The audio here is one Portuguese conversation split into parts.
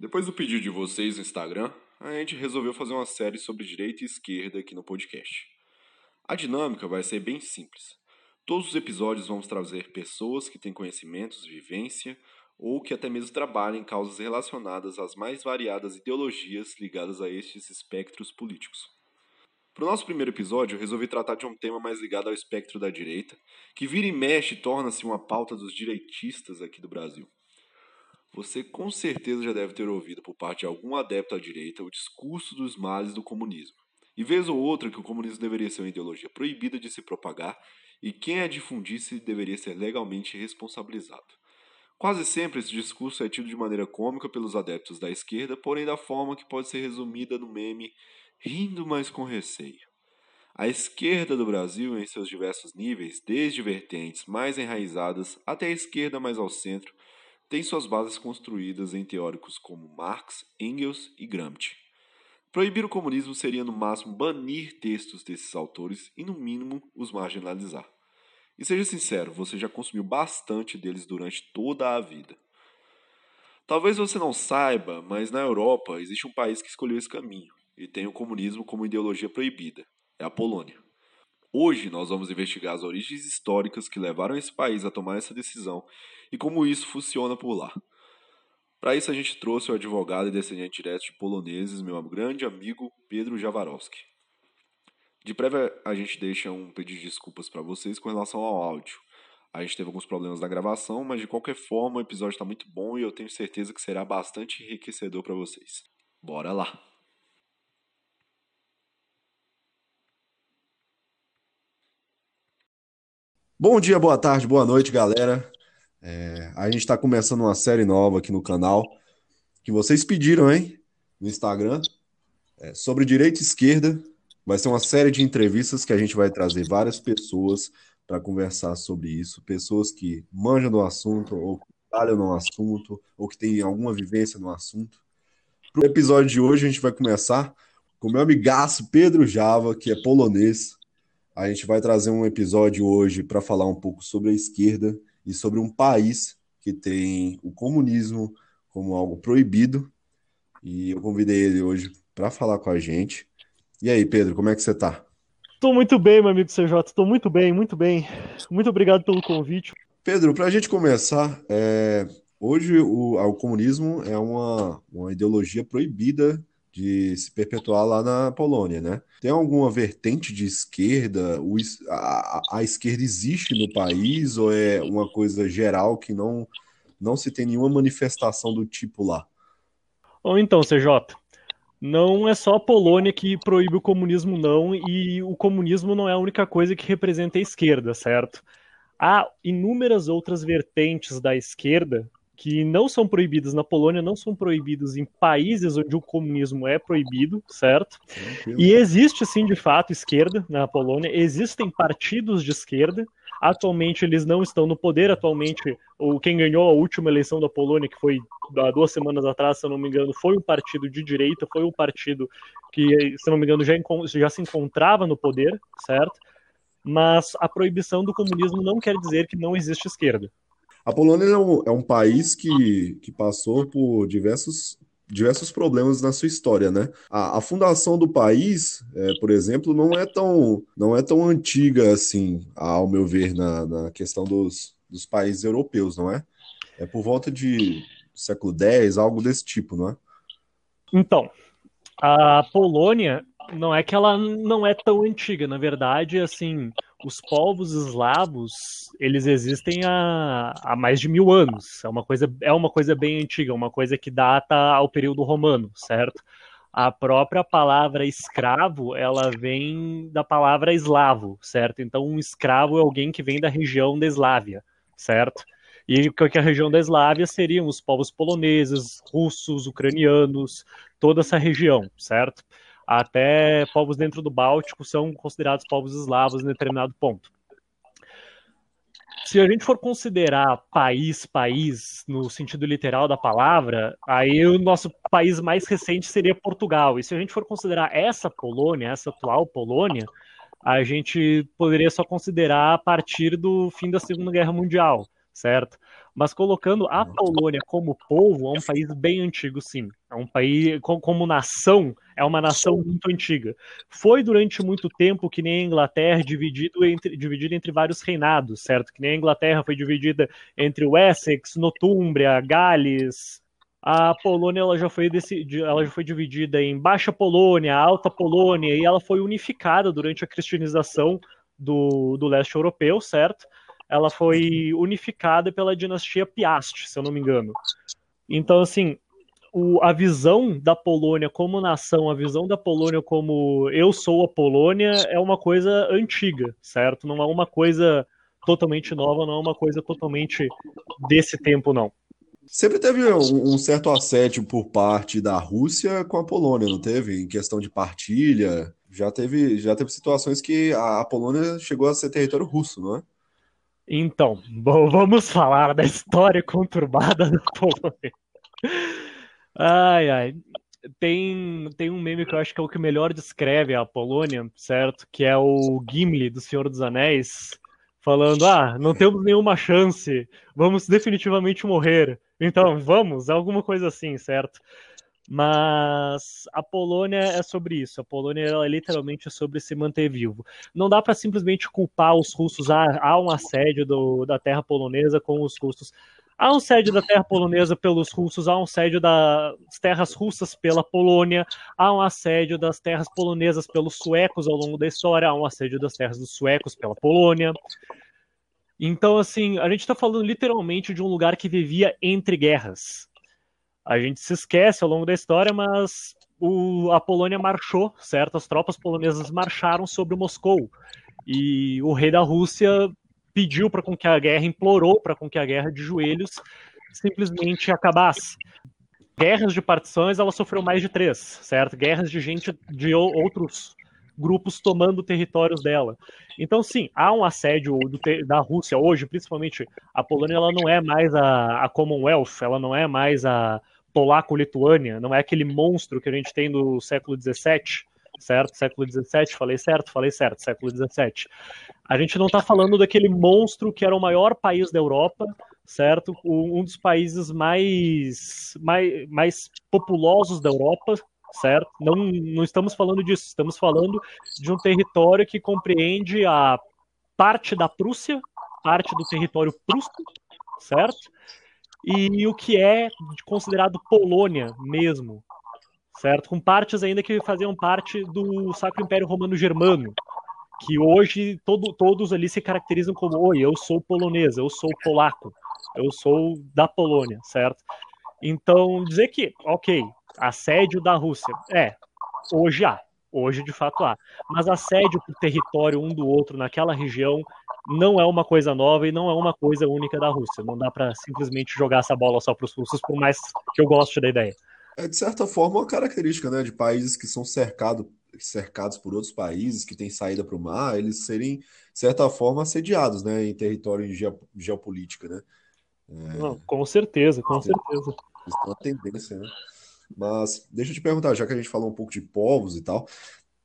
Depois do pedido de vocês no Instagram, a gente resolveu fazer uma série sobre direita e esquerda aqui no podcast. A dinâmica vai ser bem simples. Todos os episódios vamos trazer pessoas que têm conhecimentos, vivência ou que até mesmo trabalham em causas relacionadas às mais variadas ideologias ligadas a estes espectros políticos. Para o nosso primeiro episódio, eu resolvi tratar de um tema mais ligado ao espectro da direita, que vira e mexe torna-se uma pauta dos direitistas aqui do Brasil. Você com certeza já deve ter ouvido por parte de algum adepto à direita o discurso dos males do comunismo. E vez ou outra que o comunismo deveria ser uma ideologia proibida de se propagar e quem a difundisse deveria ser legalmente responsabilizado. Quase sempre esse discurso é tido de maneira cômica pelos adeptos da esquerda, porém da forma que pode ser resumida no meme rindo mas com receio. A esquerda do Brasil, em seus diversos níveis, desde vertentes mais enraizadas até a esquerda mais ao centro, tem suas bases construídas em teóricos como Marx, Engels e Gramsci. Proibir o comunismo seria, no máximo, banir textos desses autores e, no mínimo, os marginalizar. E seja sincero, você já consumiu bastante deles durante toda a vida. Talvez você não saiba, mas na Europa existe um país que escolheu esse caminho e tem o comunismo como ideologia proibida. É a Polônia. Hoje nós vamos investigar as origens históricas que levaram esse país a tomar essa decisão e como isso funciona por lá. Para isso, a gente trouxe o advogado e descendente direto de poloneses, meu grande amigo Pedro Jawarowski. De prévia, a gente deixa um pedido de desculpas para vocês com relação ao áudio. A gente teve alguns problemas na gravação, mas de qualquer forma o episódio está muito bom e eu tenho certeza que será bastante enriquecedor para vocês. Bora lá! Bom dia, boa tarde, boa noite, galera. É, a gente está começando uma série nova aqui no canal que vocês pediram, hein? No Instagram, é, sobre direita e esquerda. Vai ser uma série de entrevistas que a gente vai trazer várias pessoas para conversar sobre isso, pessoas que manjam do assunto, ou que trabalham no assunto, ou que têm alguma vivência no assunto. Para o episódio de hoje, a gente vai começar com meu amigaço Pedro Java, que é polonês. A gente vai trazer um episódio hoje para falar um pouco sobre a esquerda e sobre um país que tem o comunismo como algo proibido. E eu convidei ele hoje para falar com a gente. E aí, Pedro, como é que você está? Estou muito bem, meu amigo CJ. Estou muito bem, muito bem. Muito obrigado pelo convite. Pedro, para a gente começar, é... hoje o, o comunismo é uma, uma ideologia proibida de se perpetuar lá na Polônia, né? Tem alguma vertente de esquerda? O, a, a, esquerda existe no país ou é uma coisa geral que não, não se tem nenhuma manifestação do tipo lá? Ou então, CJ, não é só a Polônia que proíbe o comunismo, não, e o comunismo não é a única coisa que representa a esquerda, certo? Há inúmeras outras vertentes da esquerda que não são proibidos na Polônia, não são proibidos em países onde o comunismo é proibido, certo? E existe sim, de fato, esquerda na Polônia, existem partidos de esquerda. Atualmente eles não estão no poder. Atualmente, o quem ganhou a última eleição da Polônia, que foi há duas semanas atrás, se eu não me engano, foi um partido de direita, foi um partido que, se eu não me engano, já, já se encontrava no poder, certo? Mas a proibição do comunismo não quer dizer que não existe esquerda. A Polônia é um, é um país que, que passou por diversos diversos problemas na sua história, né? A, a fundação do país, é, por exemplo, não é tão não é tão antiga assim, ao meu ver, na, na questão dos, dos países europeus, não é? É por volta de século X, algo desse tipo, não é? Então, a Polônia não é que ela não é tão antiga, na verdade, assim, os povos eslavos, eles existem há, há mais de mil anos. É uma, coisa, é uma coisa bem antiga, uma coisa que data ao período romano, certo? A própria palavra escravo, ela vem da palavra eslavo, certo? Então, um escravo é alguém que vem da região da Eslávia, certo? E que a região da Eslávia seriam os povos poloneses, russos, ucranianos, toda essa região, certo? Até povos dentro do Báltico são considerados povos eslavos em determinado ponto. Se a gente for considerar país, país, no sentido literal da palavra, aí o nosso país mais recente seria Portugal. E se a gente for considerar essa Polônia, essa atual Polônia, a gente poderia só considerar a partir do fim da Segunda Guerra Mundial, certo? Mas colocando a Polônia como povo, é um país bem antigo, sim. É um país, como nação, é uma nação muito antiga. Foi durante muito tempo que nem a Inglaterra dividido entre, dividido entre vários reinados, certo? Que nem a Inglaterra foi dividida entre o Essex, Nortúmbria, Gales, a Polônia ela já, foi ela já foi dividida em Baixa Polônia, Alta Polônia, e ela foi unificada durante a cristianização do, do leste europeu, certo? Ela foi unificada pela dinastia Piast, se eu não me engano. Então, assim, o, a visão da Polônia como nação, a visão da Polônia como eu sou a Polônia, é uma coisa antiga, certo? Não é uma coisa totalmente nova, não é uma coisa totalmente desse tempo, não. Sempre teve um, um, certo assédio por parte da Rússia com a Polônia, não teve? Em questão de partilha. Já teve, já teve situações que a, a Polônia chegou a ser território russo, não é? Então, bom, vamos falar da história conturbada da Polônia. Ai, ai. Tem, tem um meme que eu acho que é o que melhor descreve a Polônia, certo? Que é o Gimli do Senhor dos Anéis, falando: ah, não temos nenhuma chance, vamos definitivamente morrer. Então, vamos, alguma coisa assim, certo? Mas a Polônia é sobre isso. A Polônia ela, literalmente é sobre se manter vivo. Não dá para simplesmente culpar os russos. Ah, há um assédio do, da terra polonesa com os russos. Há um assédio da terra polonesa pelos russos, há um assédio das terras russas pela Polônia, há um assédio das terras polonesas pelos suecos ao longo da história, há um assédio das terras dos suecos pela Polônia. Então, assim, a gente está falando literalmente de um lugar que vivia entre guerras. A gente se esquece ao longo da história, mas o, a Polônia marchou, certo? As tropas polonesas marcharam sobre Moscou. E o rei da Rússia pediu para com que a guerra, implorou para com que a guerra de joelhos simplesmente acabasse. Guerras de partições, ela sofreu mais de três, certo? Guerras de gente de outros grupos tomando territórios dela. Então, sim, há um assédio da Rússia hoje, principalmente a Polônia, ela não é mais a, a Commonwealth, ela não é mais a Polaco-Lituânia, não é aquele monstro que a gente tem no século XVII, certo? Século XVII, falei certo? Falei certo, século XVII. A gente não está falando daquele monstro que era o maior país da Europa, certo? Um dos países mais, mais, mais populosos da Europa, certo? Não, não estamos falando disso, estamos falando de um território que compreende a parte da Prússia, parte do território prusco, certo? E o que é considerado Polônia mesmo, certo? Com partes ainda que faziam parte do Sacro Império Romano Germano, que hoje todo, todos ali se caracterizam como, oi, eu sou polonês, eu sou polaco, eu sou da Polônia, certo? Então, dizer que, ok, assédio da Rússia. É, hoje há. Hoje, de fato, há. Mas assédio por território um do outro naquela região não é uma coisa nova e não é uma coisa única da Rússia. Não dá para simplesmente jogar essa bola só para os russos, por mais que eu goste da ideia. É, de certa forma, uma característica né, de países que são cercado, cercados por outros países, que têm saída para o mar, eles serem, de certa forma, assediados né, em território em geopolítica. Né? É... Não, com certeza, com certeza. Isso é uma tendência, né? Mas deixa eu te perguntar, já que a gente falou um pouco de povos e tal,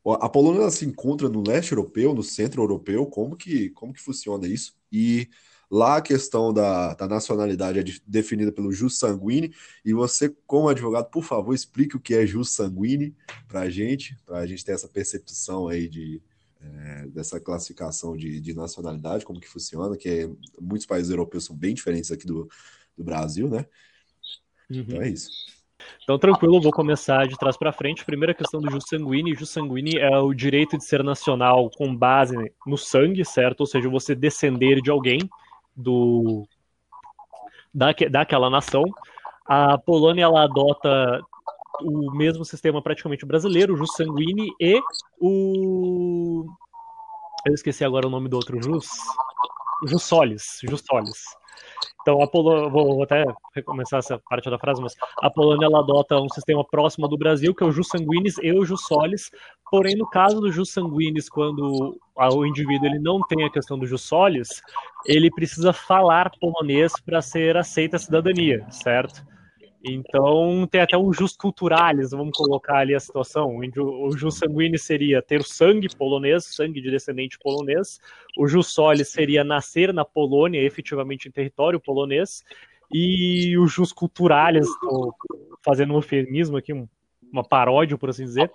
a Polônia se encontra no leste europeu, no centro europeu, como que, como que funciona isso? E lá a questão da, da nacionalidade é de, definida pelo jus sanguine, e você, como advogado, por favor, explique o que é jus sanguine para a gente, para a gente ter essa percepção aí de, é, dessa classificação de, de nacionalidade, como que funciona, que é, muitos países europeus são bem diferentes aqui do, do Brasil, né? Uhum. Então é isso. Então, tranquilo, vou começar de trás para frente. Primeira questão do jus sanguíneo. Jus sanguíneo é o direito de ser nacional com base no sangue, certo? Ou seja, você descender de alguém do da, daquela nação. A Polônia ela adota o mesmo sistema praticamente brasileiro, o jus sanguíneo e o eu esqueci agora o nome do outro jus. Jus solis, jus solis. Então, a Polônia, vou até recomeçar essa parte da frase, mas a Polônia ela adota um sistema próximo do Brasil, que é o jus sanguinis e o jus solis. Porém, no caso do jus sanguinis, quando o indivíduo ele não tem a questão do jus solis, ele precisa falar polonês para ser aceita a cidadania, certo? Então tem até um jus culturalis, vamos colocar ali a situação. O jus sanguíneo seria ter sangue polonês, sangue de descendente polonês. O jus soli seria nascer na Polônia, efetivamente em território polonês. E o jus culturalis, fazendo um eufemismo aqui, uma paródia, por assim dizer,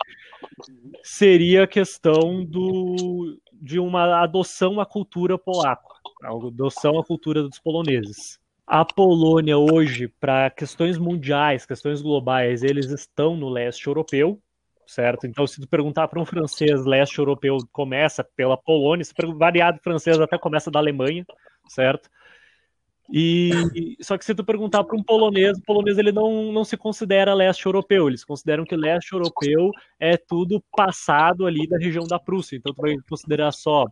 seria a questão do, de uma adoção à cultura polaca, adoção à cultura dos poloneses a Polônia hoje, para questões mundiais, questões globais, eles estão no leste europeu, certo? Então, se tu perguntar para um francês, leste europeu começa pela Polônia, se variado francês até começa da Alemanha, certo? E só que se tu perguntar para um polonês, o polonês ele não, não se considera leste europeu, eles consideram que leste europeu é tudo passado ali da região da Prússia. Então tu vai considerar só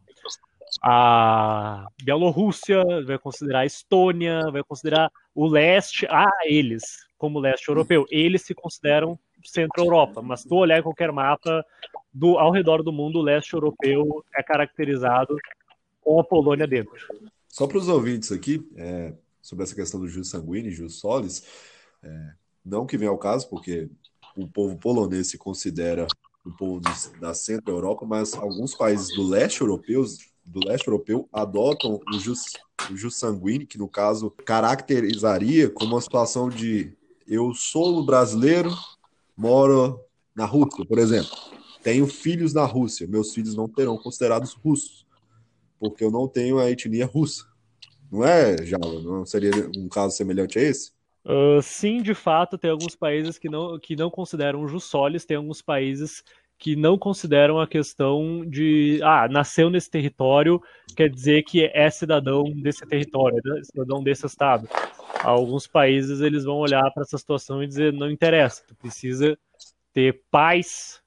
a Bielorrússia, vai considerar a Estônia, vai considerar o leste, ah, eles, como leste europeu, eles se consideram centro-europa, mas tu olhar em qualquer mapa do, ao redor do mundo, o leste europeu é caracterizado com a Polônia dentro. Só para os ouvintes aqui, é, sobre essa questão do jus sanguíneo, jus solis, é, não que venha ao caso, porque o povo polonês se considera o povo da centro-europa, mas alguns países do leste europeus do leste europeu adotam o jus, o jus sanguíneo, que no caso caracterizaria como uma situação de eu sou brasileiro, moro na Rússia, por exemplo. Tenho filhos na Rússia, meus filhos não terão considerados russos, porque eu não tenho a etnia russa. Não é, Java? Não seria um caso semelhante a esse? Uh, sim, de fato, tem alguns países que não, que não consideram jus solis, tem alguns países que não consideram a questão de ah, nasceu nesse território, quer dizer que é cidadão desse território, é cidadão desse estado. Alguns países eles vão olhar para essa situação e dizer não interessa, tu precisa ter pais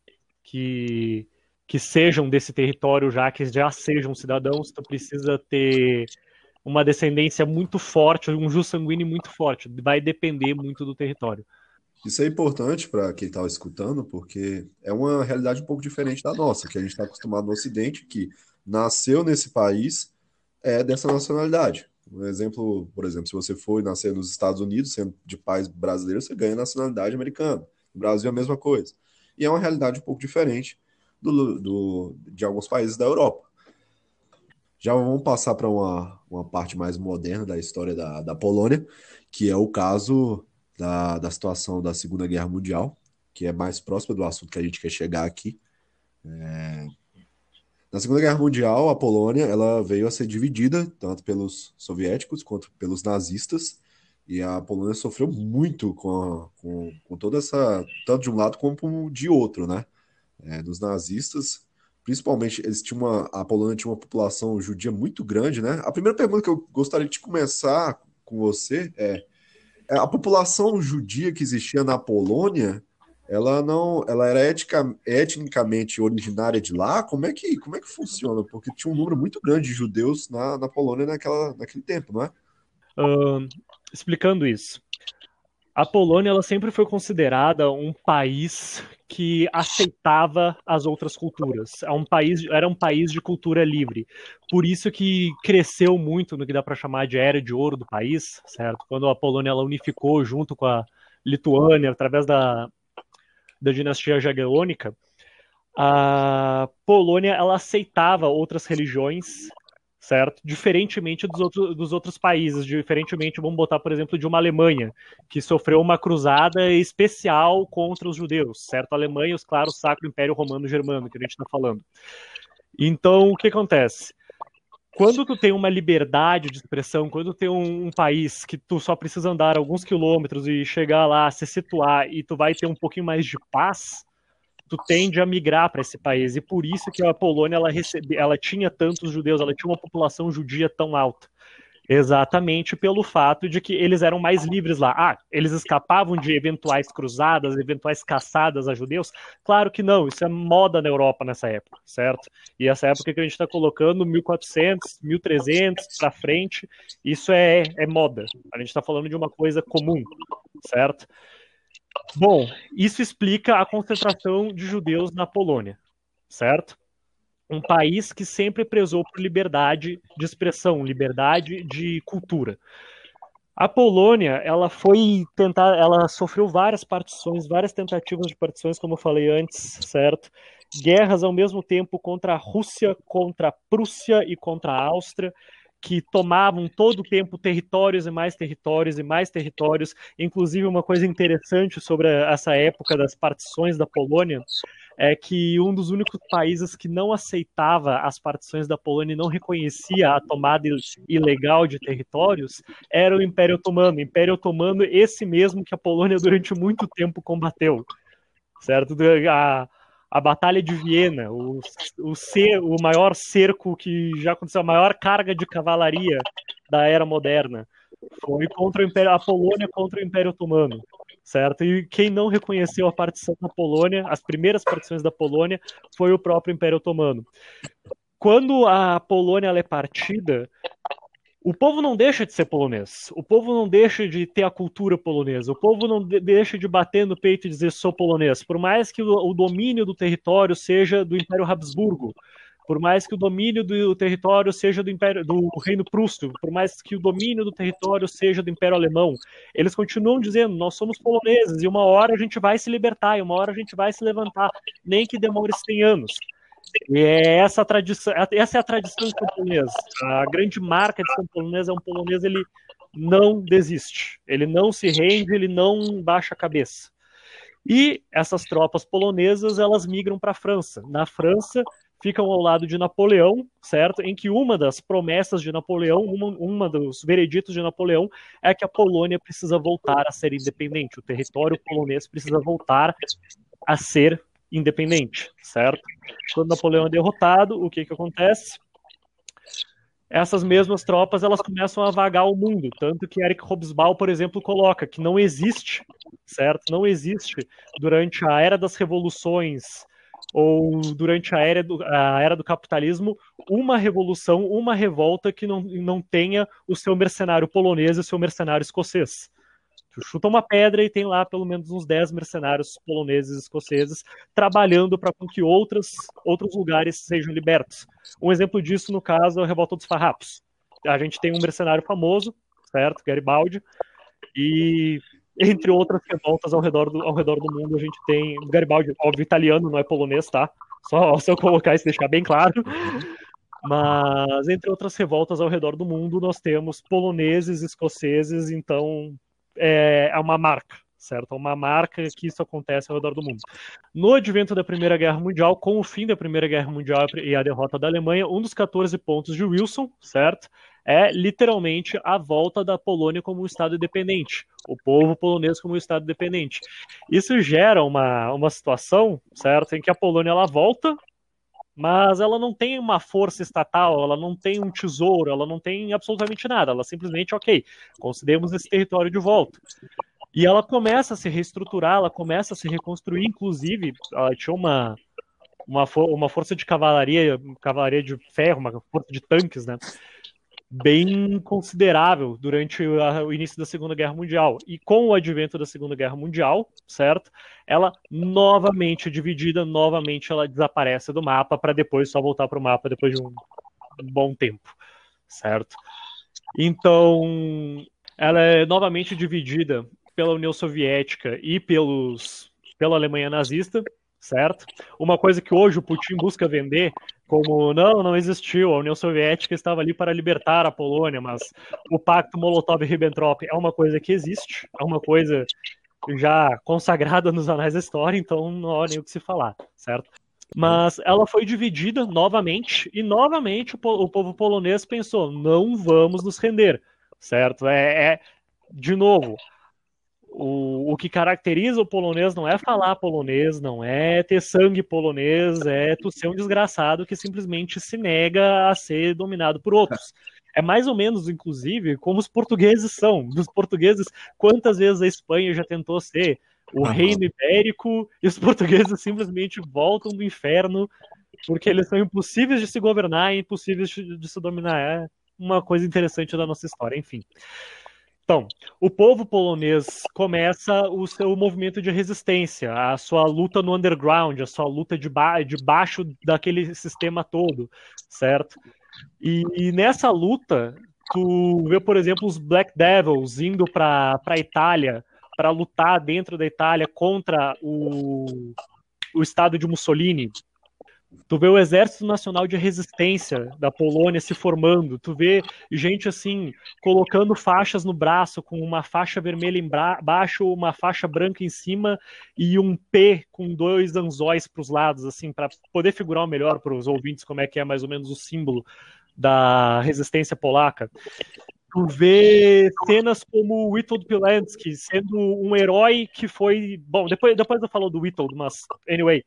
que que sejam desse território já, que já sejam cidadãos, tu precisa ter uma descendência muito forte, um jus sanguíneo muito forte, vai depender muito do território. Isso é importante para quem estava escutando, porque é uma realidade um pouco diferente da nossa, que a gente está acostumado no Ocidente, que nasceu nesse país, é dessa nacionalidade. Um exemplo, por exemplo, se você for nascer nos Estados Unidos, sendo de pais brasileiros, você ganha nacionalidade americana. No Brasil é a mesma coisa. E é uma realidade um pouco diferente do, do de alguns países da Europa. Já vamos passar para uma, uma parte mais moderna da história da, da Polônia, que é o caso da, da situação da Segunda Guerra Mundial, que é mais próxima do assunto que a gente quer chegar aqui. É... Na Segunda Guerra Mundial, a Polônia ela veio a ser dividida tanto pelos soviéticos quanto pelos nazistas, e a Polônia sofreu muito com, a, com, com, toda essa, tanto de um lado como de outro, né? É, dos nazistas, principalmente, eles tinham uma, a Polônia tinha uma população judia muito grande, né? A primeira pergunta que eu gostaria de começar com você é é, a população judia que existia na Polônia, ela não, ela era etica, etnicamente originária de lá. Como é que, como é que funciona? Porque tinha um número muito grande de judeus na, na Polônia naquela, naquele tempo, não é? Uh, explicando isso, a Polônia ela sempre foi considerada um país que aceitava as outras culturas. É um país, era um país de cultura livre. Por isso que cresceu muito no que dá para chamar de era de ouro do país, certo? Quando a Polônia ela unificou junto com a Lituânia através da, da dinastia Jagiellônica, a Polônia ela aceitava outras religiões certo? Diferentemente dos outros, dos outros países, diferentemente, vamos botar, por exemplo, de uma Alemanha, que sofreu uma cruzada especial contra os judeus, certo? A Alemanha, os claro, o Sacro Império Romano Germano, que a gente está falando. Então, o que acontece? Quando tu tem uma liberdade de expressão, quando tu tem um, um, país que tu só precisa andar alguns quilômetros e chegar lá, se situar, e tu vai ter um pouquinho mais de paz, tu tende a migrar para esse país. E por isso que a Polônia ela, recebe, ela tinha tantos judeus, ela tinha uma população judia tão alta. Exatamente pelo fato de que eles eram mais livres lá. Ah, eles escapavam de eventuais cruzadas, eventuais caçadas a judeus? Claro que não, isso é moda na Europa nessa época, certo? E essa época que a gente está colocando 1400, 1300 para frente, isso é, é moda. A gente está falando de uma coisa comum, certo? Bom, isso explica a concentração de judeus na Polônia, certo? Um país que sempre prezou por liberdade de expressão, liberdade de cultura. A Polônia, ela foi tentar, ela sofreu várias partições, várias tentativas de partições, como eu falei antes, certo? Guerras ao mesmo tempo contra a Rússia, contra a Prússia e contra a Áustria que tomavam todo o tempo territórios e mais territórios e mais territórios. Inclusive, uma coisa interessante sobre essa época das partições da Polônia é que um dos únicos países que não aceitava as partições da Polônia e não reconhecia a tomada ilegal de territórios era o Império Otomano. O Império Otomano, esse mesmo que a Polônia durante muito tempo combateu, certo? A, a Batalha de Viena, o, o, cer, o maior cerco que já aconteceu, a maior carga de cavalaria da era moderna. Foi contra o Império, a Polônia contra o Império Otomano, certo? E quem não reconheceu a partição da Polônia, as primeiras partições da Polônia, foi o próprio Império Otomano. Quando a Polônia é partida, o povo não deixa de ser polonês. O povo não deixa de ter a cultura polonesa. O povo não de deixa de bater no peito e dizer sou polonês. Por mais que o, domínio do território seja do Império Habsburgo, por mais que o domínio do território seja do Império do Reino Prússio, por mais que o domínio do território seja do Império Alemão, eles continuam dizendo nós somos poloneses e uma hora a gente vai se libertar e uma hora a gente vai se levantar, nem que demore 100 anos. E é essa, tradição, essa é a tradição de São Polonês. A grande marca de São Polonês é um polonês, ele não desiste, ele não se rende, ele não baixa a cabeça. E essas tropas polonesas, elas migram para a França. Na França, ficam ao lado de Napoleão, certo? Em que uma das promessas de Napoleão, uma, uma dos vereditos de Napoleão, é que a Polônia precisa voltar a ser independente. O território polonês precisa voltar a ser independente, certo? Quando Napoleão é derrotado, o que que acontece? Essas mesmas tropas elas começam a vagar o mundo, tanto que Eric Hobsbawm, por exemplo, coloca que não existe, certo? Não existe durante a era das revoluções ou durante a era do, a era do capitalismo uma revolução, uma revolta que não, não tenha o seu mercenário polonês e o seu mercenário escocês. Tu chuta uma pedra e tem lá pelo menos uns 10 mercenários poloneses e escoceses trabalhando para que outras, outros lugares sejam libertos. Um exemplo disso, no caso, é a Revolta dos Farrapos. A gente tem um mercenário famoso, certo? Garibaldi, e entre outras revoltas ao redor do, ao redor do mundo, a gente tem Garibaldi, óbvio, italiano, não é polonês, tá? Só se eu colocar isso deixar bem claro. Mas entre outras revoltas ao redor do mundo, nós temos poloneses, escoceses, então é, é uma marca, certo? É uma marca que isso acontece ao redor do mundo. No advento da Primeira Guerra Mundial, com o fim da Primeira Guerra Mundial e a derrota da Alemanha, um dos 14 pontos de Wilson, certo? É literalmente a volta da Polônia como um Estado independente, o povo polonês como um Estado independente. Isso gera uma, uma situação, certo, em que a Polônia ela volta mas ela não tem uma força estatal, ela não tem um tesouro, ela não tem absolutamente nada. Ela simplesmente, ok, concedemos esse território de volta. E ela começa a se reestruturar, ela começa a se reconstruir, inclusive, ela tinha uma, uma, uma força de cavalaria, cavalaria de ferro, uma força de tanques, né? Bem considerável durante o início da Segunda Guerra Mundial. E com o advento da Segunda Guerra Mundial, certo? Ela novamente dividida, novamente ela desaparece do mapa para depois só voltar para o mapa depois de um bom tempo, certo? Então, ela é novamente dividida pela União Soviética e pelos pela Alemanha nazista, certo? Uma coisa que hoje o Putin busca vender como não, não existiu, a União Soviética estava ali para libertar a Polônia, mas o pacto Molotov-Ribbentrop é uma coisa que existe, é uma coisa já consagrada nos anais da história, então não há nem o que se falar, certo? Mas ela foi dividida novamente, e novamente o, povo polonês pensou: não vamos nos render, certo? É, é de novo, o, o que caracteriza o polonês não é falar polonês, não é ter sangue polonês, é tu ser um desgraçado que simplesmente se nega a ser dominado por outros. É mais ou menos, inclusive, como os portugueses são. Os portugueses, quantas vezes a Espanha já tentou ser o reino ibérico e os portugueses simplesmente voltam do inferno porque eles são impossíveis de se governar e impossíveis de se dominar. É uma coisa interessante da nossa história, enfim. Então, o povo polonês começa o seu movimento de resistência, a sua luta no underground, a sua luta de ba debaixo daquele sistema todo, certo? E, e nessa luta Tu vê, por exemplo, os Black Devils indo para a Itália para lutar dentro da Itália contra o, o Estado de Mussolini. Tu vê o Exército Nacional de Resistência da Polônia se formando. Tu vê gente assim colocando faixas no braço com uma faixa vermelha embaixo, uma faixa branca em cima e um P com dois anzóis para os lados, assim, para poder figurar melhor para os ouvintes como é que é mais ou menos o símbolo da resistência polaca. Tu vê cenas como o Witold Pilansky sendo um herói que foi. Bom, depois, depois eu falo do Witold, mas anyway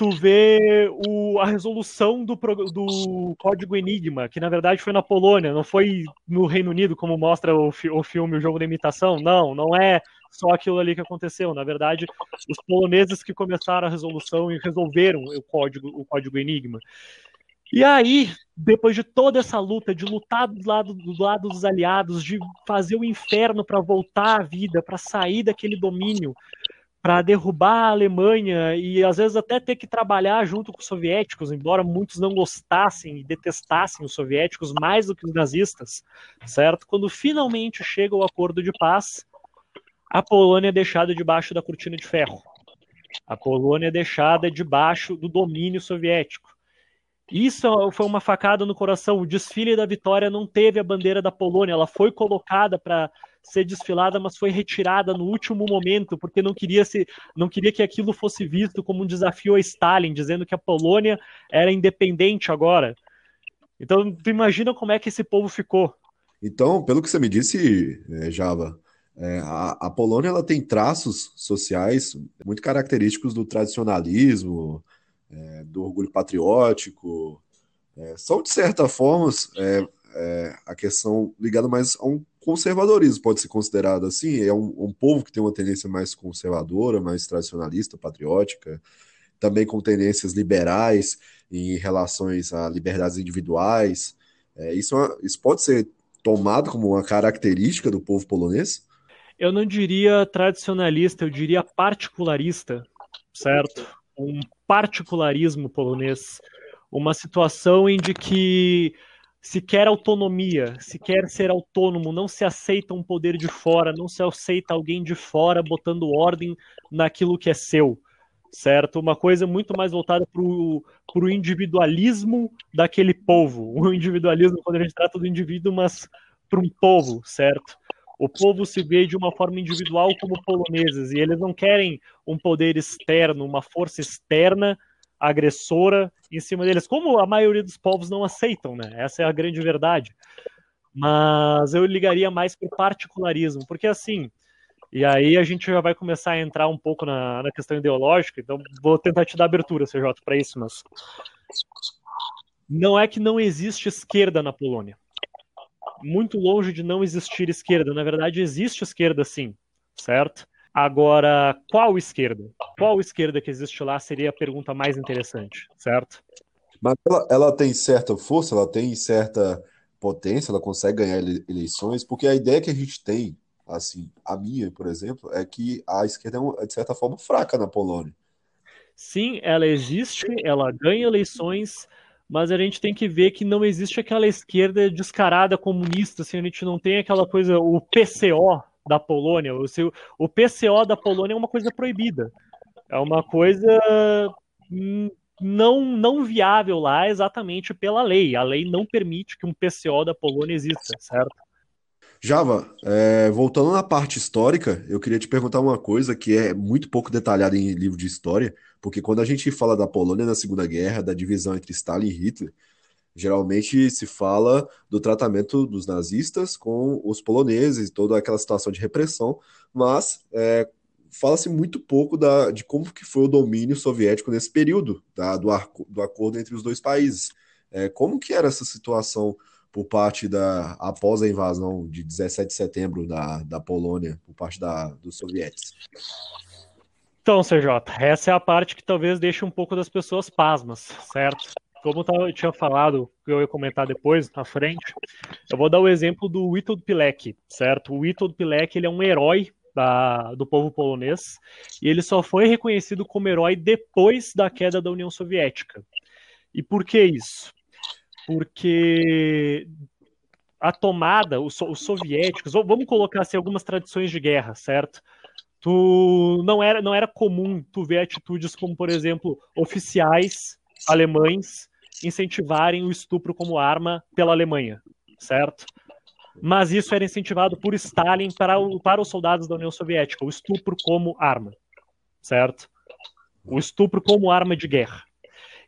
tu vê o, a resolução do, do código Enigma, que na verdade foi na Polônia, não foi no Reino Unido, como mostra o, o filme O Jogo da Imitação. Não, não é só aquilo ali que aconteceu. Na verdade, os poloneses que começaram a resolução e resolveram o código, o código Enigma. E aí, depois de toda essa luta, de lutar do lado, do lado dos aliados, de fazer o inferno para voltar à vida, para sair daquele domínio, para derrubar a Alemanha e às vezes até ter que trabalhar junto com os soviéticos, embora muitos não gostassem e detestassem os soviéticos mais do que os nazistas, certo? Quando finalmente chega o acordo de paz, a Polônia é deixada debaixo da cortina de ferro. A Polônia é deixada debaixo do domínio soviético. Isso foi uma facada no coração. O desfile da vitória não teve a bandeira da Polônia, ela foi colocada para ser desfilada, mas foi retirada no último momento, porque não queria, se, não queria que aquilo fosse visto como um desafio a Stalin, dizendo que a Polônia era independente agora. Então, tu imagina como é que esse povo ficou. Então, pelo que você me disse, é, Java, é, a, a, Polônia ela tem traços sociais muito característicos do tradicionalismo, é, do orgulho patriótico. É, são, de certa forma, é, a questão ligada mais a um conservadorismo, pode ser considerado assim. É um, um, povo que tem uma tendência mais conservadora, mais tradicionalista, patriótica, também com tendências liberais em relações a liberdades individuais. É, isso, é isso pode ser tomado como uma característica do povo polonês? Eu não diria tradicionalista, eu diria particularista, certo? Um particularismo polonês. Uma situação em de que se quer autonomia, se quer ser autônomo, não se aceita um poder de fora, não se aceita alguém de fora botando ordem naquilo que é seu, certo? Uma coisa muito mais voltada para o individualismo daquele povo. O individualismo, quando a gente trata do indivíduo, mas para um povo, certo? O povo se vê de uma forma individual como poloneses, e eles não querem um poder externo, uma força externa agressora em cima deles, como a maioria dos povos não aceitam, né? Essa é a grande verdade. Mas eu ligaria mais para o particularismo, porque assim, e aí a gente já vai começar a entrar um pouco na, na questão ideológica, então vou tentar te dar abertura, CJ, para isso, mas não é que não existe esquerda na Polônia. Muito longe de não existir esquerda. Na verdade, existe esquerda sim, certo? Agora, qual esquerda? Qual esquerda que existe lá seria a pergunta mais interessante, certo? Mas ela, ela tem certa força, ela tem certa potência, ela consegue ganhar eleições, porque a ideia que a gente tem, assim, a minha, por exemplo, é que a esquerda é, de certa forma, fraca na Polônia. Sim, ela existe, ela ganha eleições, mas a gente tem que ver que não existe aquela esquerda descarada comunista, assim, a gente não tem aquela coisa, o PCO, da Polônia. O, o PCO da Polônia é uma coisa proibida. É uma coisa hum, não, não viável lá exatamente pela lei. A lei não permite que um PCO da Polônia exista, certo? Java, é, voltando na parte histórica, eu queria te perguntar uma coisa que é muito pouco detalhada em livro de história, porque quando a gente fala da Polônia na Segunda Guerra, da divisão entre Stalin e Hitler, Geralmente se fala do tratamento dos nazistas com os poloneses, toda aquela situação de repressão, mas é, fala-se muito pouco da, de como que foi o domínio soviético nesse período tá, do, do acordo entre os dois países. É, como que era essa situação por parte da após a invasão de 17 de setembro da, da Polônia por parte da, dos sovietes? Então, CJ, essa é a parte que talvez deixe um pouco das pessoas pasmas, certo? Como eu tinha falado, que eu ia comentar depois, na frente, eu vou dar o exemplo do Witold Pilek, certo? O Witold Pilek, ele é um herói da, do povo polonês, e ele só foi reconhecido como herói depois da queda da União Soviética. E por que isso? Porque a tomada, os, os soviéticos, vamos colocar assim, algumas tradições de guerra, certo? Tu não era, não era comum tu ver atitudes como, por exemplo, oficiais alemães incentivarem o estupro como arma pela Alemanha, certo? Mas isso era incentivado por Stalin para, o, para os soldados da União Soviética, o estupro como arma, certo? O estupro como arma de guerra.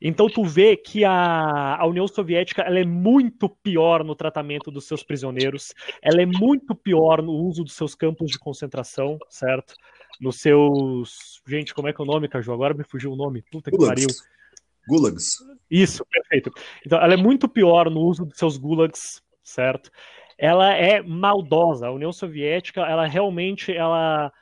Então tu vê que a, a União Soviética ela é muito pior no tratamento dos seus prisioneiros, ela é muito pior no uso dos seus campos de concentração, certo? Nos seus. Gente, como é que é o nome, Caju? Agora me fugiu o nome. Puta que pariu. Gulags. Isso, perfeito. Então, ela é muito pior no uso dos seus gulags, certo? Ela é maldosa. A União Soviética, ela realmente, ela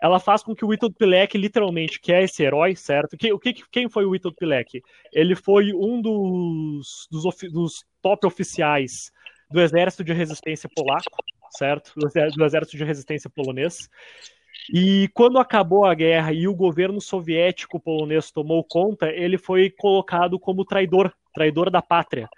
ela faz com que o Witold Pilek, literalmente, que é esse herói, certo? Que, o que, quem foi o Witold Pilek? Ele foi um dos, dos, dos, top oficiais do Exército de Resistência Polaco, certo? Do Exército de Resistência Polonês. E quando acabou a guerra e o governo soviético polonês tomou conta, ele foi colocado como traidor, traidor da pátria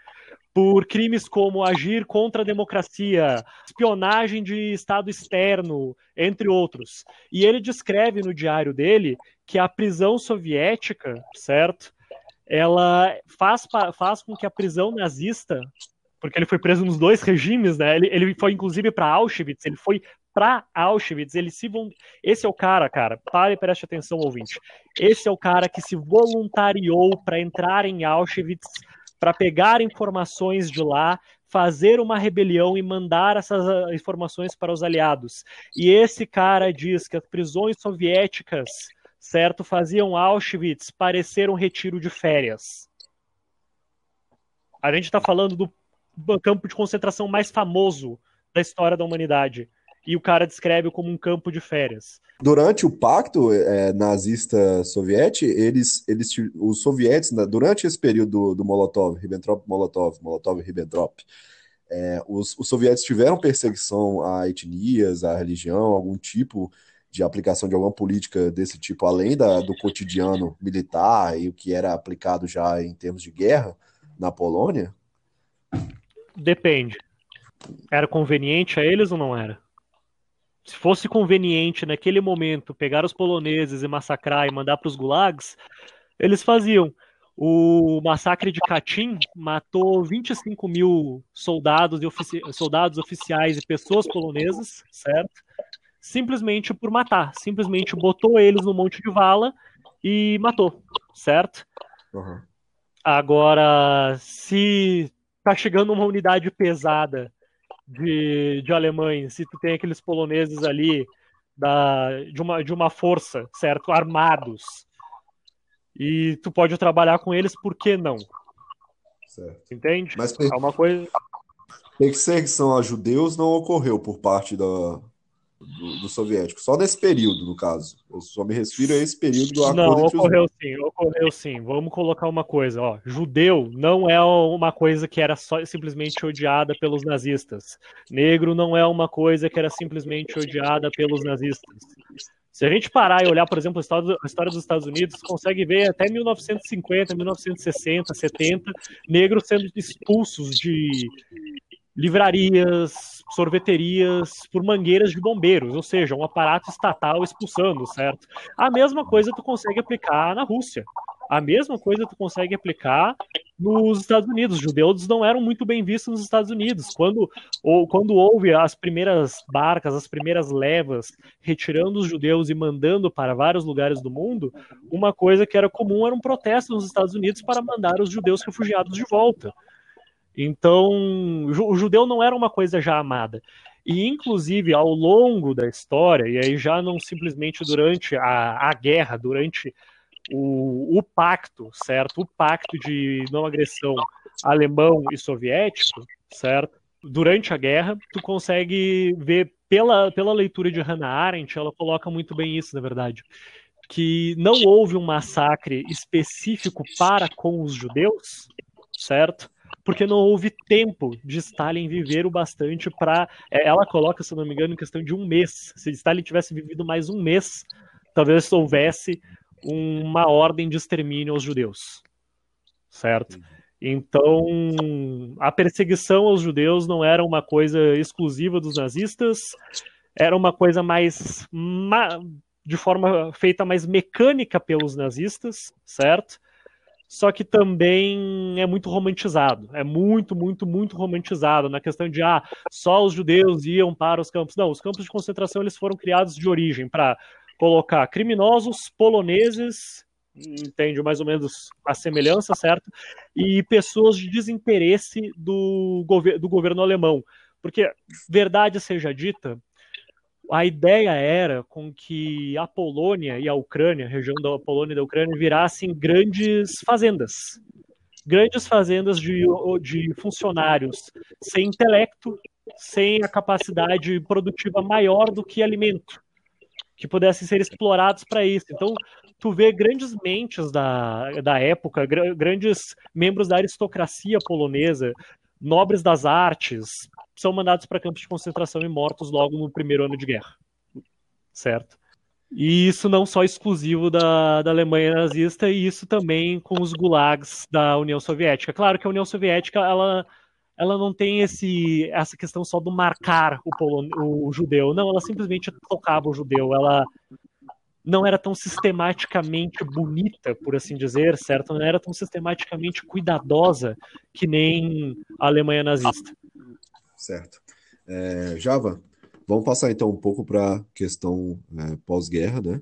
por crimes como agir contra a democracia, espionagem de Estado externo, entre outros. E ele descreve no diário dele que a prisão soviética, certo? Ela faz, faz com que a prisão nazista, porque ele foi preso nos dois regimes, né? Ele, ele foi inclusive para Auschwitz, ele foi para Auschwitz, ele se esse é o cara, cara, pare e preste atenção, ouvinte. Esse é o cara que se voluntariou para entrar em Auschwitz para pegar informações de lá, fazer uma rebelião e mandar essas ah, informações para os aliados. E esse cara diz que as prisões soviéticas, certo, faziam Auschwitz parecer um retiro de férias. A gente está falando do campo de concentração mais famoso da história da humanidade e o cara descreve como um campo de férias. Durante o pacto é, nazista soviético, eles, eles, os sovietes, durante esse período do, Molotov, Ribbentrop-Molotov, Molotov-Ribbentrop, é, os, os soviéticos tiveram perseguição a etnias, a religião, algum tipo de aplicação de alguma política desse tipo, além da, do cotidiano militar e o que era aplicado já em termos de guerra na Polônia? Depende. Era conveniente a eles ou não era? se fosse conveniente naquele momento pegar os poloneses e massacrar e mandar para os gulags, eles faziam. O massacre de Katyn matou 25 mil soldados, e ofici soldados oficiais e pessoas polonesas, certo? Simplesmente por matar. Simplesmente botou eles no Monte de Vala e matou, certo? Uhum. Agora, se tá chegando uma unidade pesada de, de alemães, se tu tem aqueles poloneses ali da, de, uma, de uma força, certo? Armados. E tu pode trabalhar com eles, por que não? Certo. Entende? Mas é uma coisa. Perseguição a judeus não ocorreu por parte da, do, do, soviético. Só nesse período, no caso. Eu só me refiro a esse período do acordo Não, ocorreu sim, ocorreu sim. Vamos colocar uma coisa, ó. Judeu não é uma coisa que era só simplesmente odiada pelos nazistas. Negro não é uma coisa que era simplesmente odiada pelos nazistas. Se a gente parar e olhar, por exemplo, a história dos Estados Unidos, consegue ver até 1950, 1960, 70, negros sendo expulsos de livrarias, sorveterias por mangueiras de bombeiros, ou seja, um aparato estatal expulsando, certo? A mesma coisa tu consegue aplicar na Rússia. A mesma coisa tu consegue aplicar nos Estados Unidos. Os judeus não eram muito bem vistos nos Estados Unidos. Quando, ou, quando houve as primeiras barcas, as primeiras levas retirando os judeus e mandando para vários lugares do mundo, uma coisa que era comum era um protesto nos Estados Unidos para mandar os judeus refugiados de volta. Então, o judeu não era uma coisa já amada. E, inclusive, ao longo da história, e aí já não simplesmente durante a, a guerra, durante o, o pacto, certo? O pacto de não agressão alemão e soviético, certo? Durante a guerra, tu consegue ver pela, pela leitura de Hannah Arendt, ela coloca muito bem isso, na verdade, que não houve um massacre específico para com os judeus, certo? Porque não houve tempo de Stalin viver o bastante para. É, ela coloca, se não me engano, em questão de um mês. Se Stalin tivesse vivido mais um mês, talvez houvesse uma ordem de extermínio aos judeus. Certo? Então, a perseguição aos judeus não era uma coisa exclusiva dos nazistas, era uma coisa mais de forma feita mais mecânica pelos nazistas, certo? Só que também é muito romantizado, é muito, muito, muito romantizado na questão de ah, só os judeus iam para os campos. Não, os campos de concentração eles foram criados de origem para colocar criminosos poloneses, entende mais ou menos a semelhança, certo? E pessoas de desinteresse do, gover do governo alemão. Porque, verdade seja dita, a ideia era com que a Polônia e a Ucrânia, a região da Polônia e da Ucrânia, virassem grandes fazendas. Grandes fazendas de, de funcionários sem intelecto, sem a capacidade produtiva maior do que alimento, que pudessem ser explorados para isso. Então, tu vê grandes mentes da, da época, grandes membros da aristocracia polonesa, nobres das artes, são mandados para campos de concentração e mortos logo no primeiro ano de guerra. Certo? E isso não só exclusivo da, da Alemanha nazista, e isso também com os gulags da União Soviética. Claro que a União Soviética ela, ela não tem esse, essa questão só do marcar o, polon, o judeu. Não, ela simplesmente tocava o judeu. Ela não era tão sistematicamente bonita, por assim dizer, certo? Não era tão sistematicamente cuidadosa que nem a Alemanha nazista. Certo. É, Java, vamos passar então um pouco para a questão é, pós-guerra, né?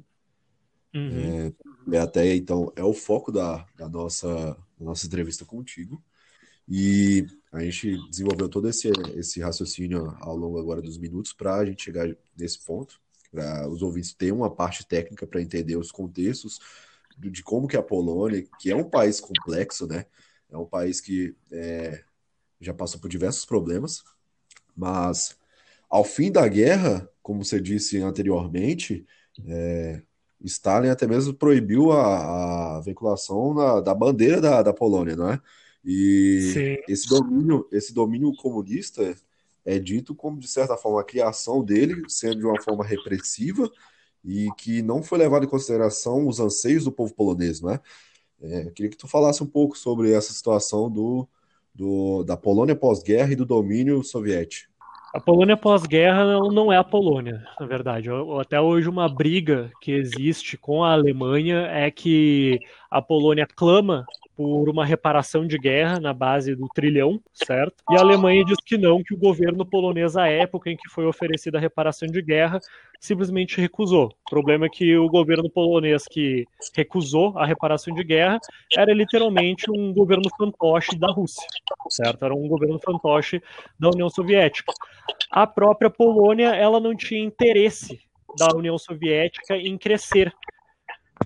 Uhum. É, até então é o foco da, da nossa, da nossa entrevista contigo. E a gente desenvolveu todo esse, esse raciocínio ao longo agora dos minutos para a gente chegar nesse ponto para os ouvintes terem uma parte técnica para entender os contextos de como que a Polônia, que é um país complexo, né? É um país que é, já passou por diversos problemas, mas ao fim da guerra, como você disse anteriormente, é, Stalin até mesmo proibiu a, a vinculação na, da bandeira da, da Polônia, não é? E Sim. esse domínio, esse domínio comunista é dito como, de certa forma, a criação dele sendo de uma forma repressiva e que não foi levado em consideração os anseios do povo polonês, né? É, queria que tu falasse um pouco sobre essa situação do, do da Polônia pós-guerra e do domínio soviético. A Polônia pós-guerra não é a Polônia, na verdade. Até hoje, uma briga que existe com a Alemanha é que a Polônia clama por uma reparação de guerra na base do trilhão, certo? E a Alemanha diz que não, que o governo polonês, à época em que foi oferecida a reparação de guerra, simplesmente recusou. O problema é que o governo polonês que recusou a reparação de guerra era literalmente um governo fantoche da Rússia, certo? Era um governo fantoche da União Soviética. A própria Polônia, ela não tinha interesse da União Soviética em crescer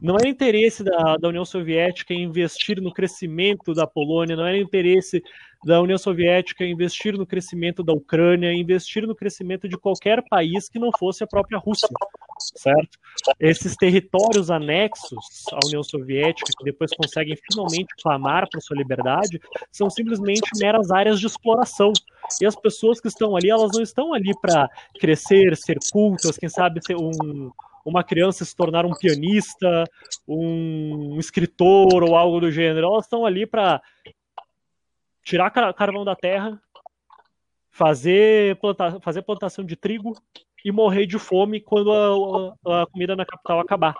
não era interesse da, da União Soviética investir no crescimento da Polônia, não era interesse da União Soviética investir no crescimento da Ucrânia, investir no crescimento de qualquer país que não fosse a própria Rússia, certo? Esses territórios anexos à União Soviética, que depois conseguem finalmente clamar por sua liberdade, são simplesmente meras áreas de exploração. E as pessoas que estão ali, elas não estão ali para crescer, ser cultas, quem sabe ser um uma criança se tornar um pianista, um escritor ou algo do gênero. Elas estão ali para tirar carvão da terra, fazer, planta, fazer plantação de trigo e morrer de fome quando a, a comida na capital acabar.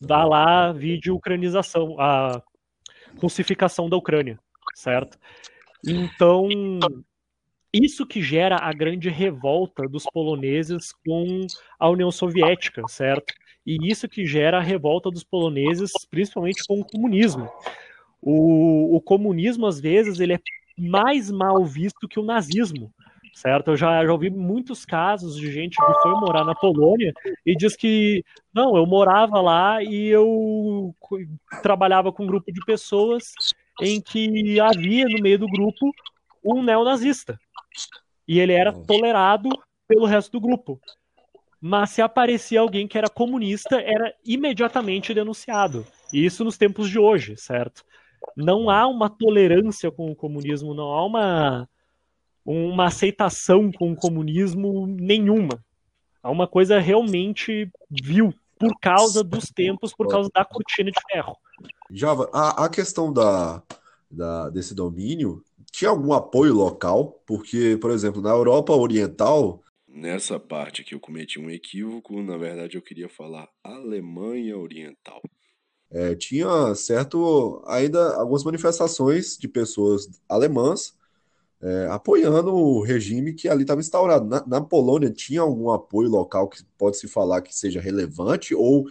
Dá lá vídeo ucranização, a russificação da Ucrânia, certo? Então, isso que gera a grande revolta dos poloneses com a União Soviética, certo? E isso que gera a revolta dos poloneses, principalmente com o comunismo. O, o comunismo, às vezes, ele é mais mal visto que o nazismo, certo? Eu já, já ouvi muitos casos de gente que foi morar na Polônia e diz que, não, eu morava lá e eu trabalhava com um grupo de pessoas em que havia no meio do grupo um neonazista, e ele era tolerado pelo resto do grupo. Mas se aparecia alguém que era comunista, era imediatamente denunciado. E isso nos tempos de hoje, certo? Não há uma tolerância com o comunismo, não há uma, uma aceitação com o comunismo nenhuma. Há uma coisa realmente vil por causa dos tempos, por causa da cortina de ferro. Java, a, a questão da, da, desse domínio, tinha algum apoio local? Porque, por exemplo, na Europa Oriental. Nessa parte aqui eu cometi um equívoco, na verdade eu queria falar Alemanha Oriental. É, tinha certo ainda algumas manifestações de pessoas alemãs é, apoiando o regime que ali estava instaurado. Na, na, Polônia tinha algum apoio local que pode se falar que seja relevante ou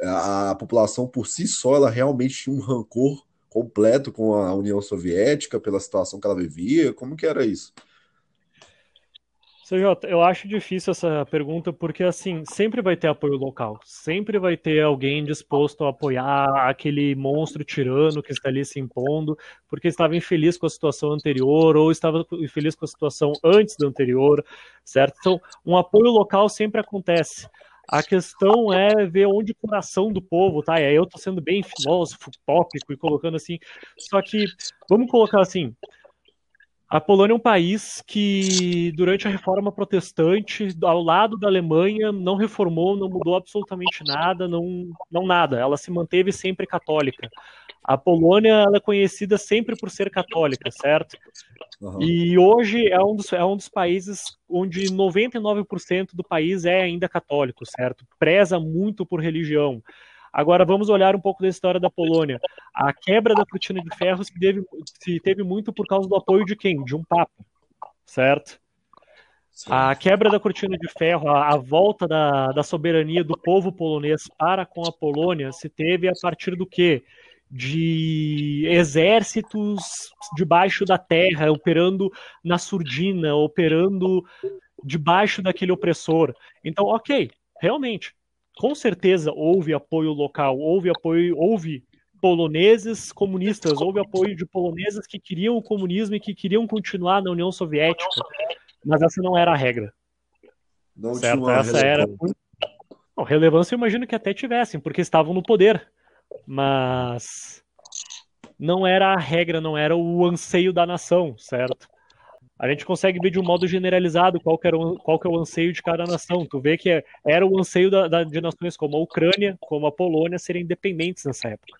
a, a população por si só ela realmente tinha um rancor completo com a União Soviética pela situação que ela vivia? Como que era isso? CJ, eu acho difícil essa pergunta porque assim, sempre vai ter apoio local, sempre vai ter alguém disposto a apoiar aquele monstro tirano que está ali se impondo, porque estava infeliz com a situação anterior ou estava infeliz com a situação antes da anterior, certo? Então, um apoio local sempre acontece. A questão é ver onde o coração do povo tá. E aí eu tô sendo bem filósofo, tópico e colocando assim. Só que, vamos colocar assim: a Polônia é um país que, durante a reforma protestante, ao lado da Alemanha, não reformou, não mudou absolutamente nada, não, não nada. Ela se manteve sempre católica. A Polônia é conhecida sempre por ser católica, certo? Uhum. E hoje é um, dos, é um dos países onde 99% do país é ainda católico, certo? Preza muito por religião. Agora vamos olhar um pouco da história da Polônia. A quebra da cortina de ferro se teve, se teve muito por causa do apoio de quem? De um papa, certo? Sim. A quebra da cortina de ferro, a, a volta da, da soberania do povo polonês para com a Polônia se teve a partir do quê? de exércitos debaixo da terra, operando na surdina, operando debaixo daquele opressor. Então, ok, realmente, com certeza houve apoio local, houve apoio, houve poloneses comunistas, houve apoio de poloneses que queriam o comunismo e que queriam continuar na União Soviética, mas essa não era a regra. Não certo? essa era. Não, relevância eu imagino que até tivessem, porque estavam no poder mas não era a regra, não era o anseio da nação, certo? A gente consegue ver de um modo generalizado qual que, era o, qual que é o anseio de cada nação. Tu vê que era o anseio da, da, de nações como a Ucrânia, como a Polônia, serem independentes nessa época.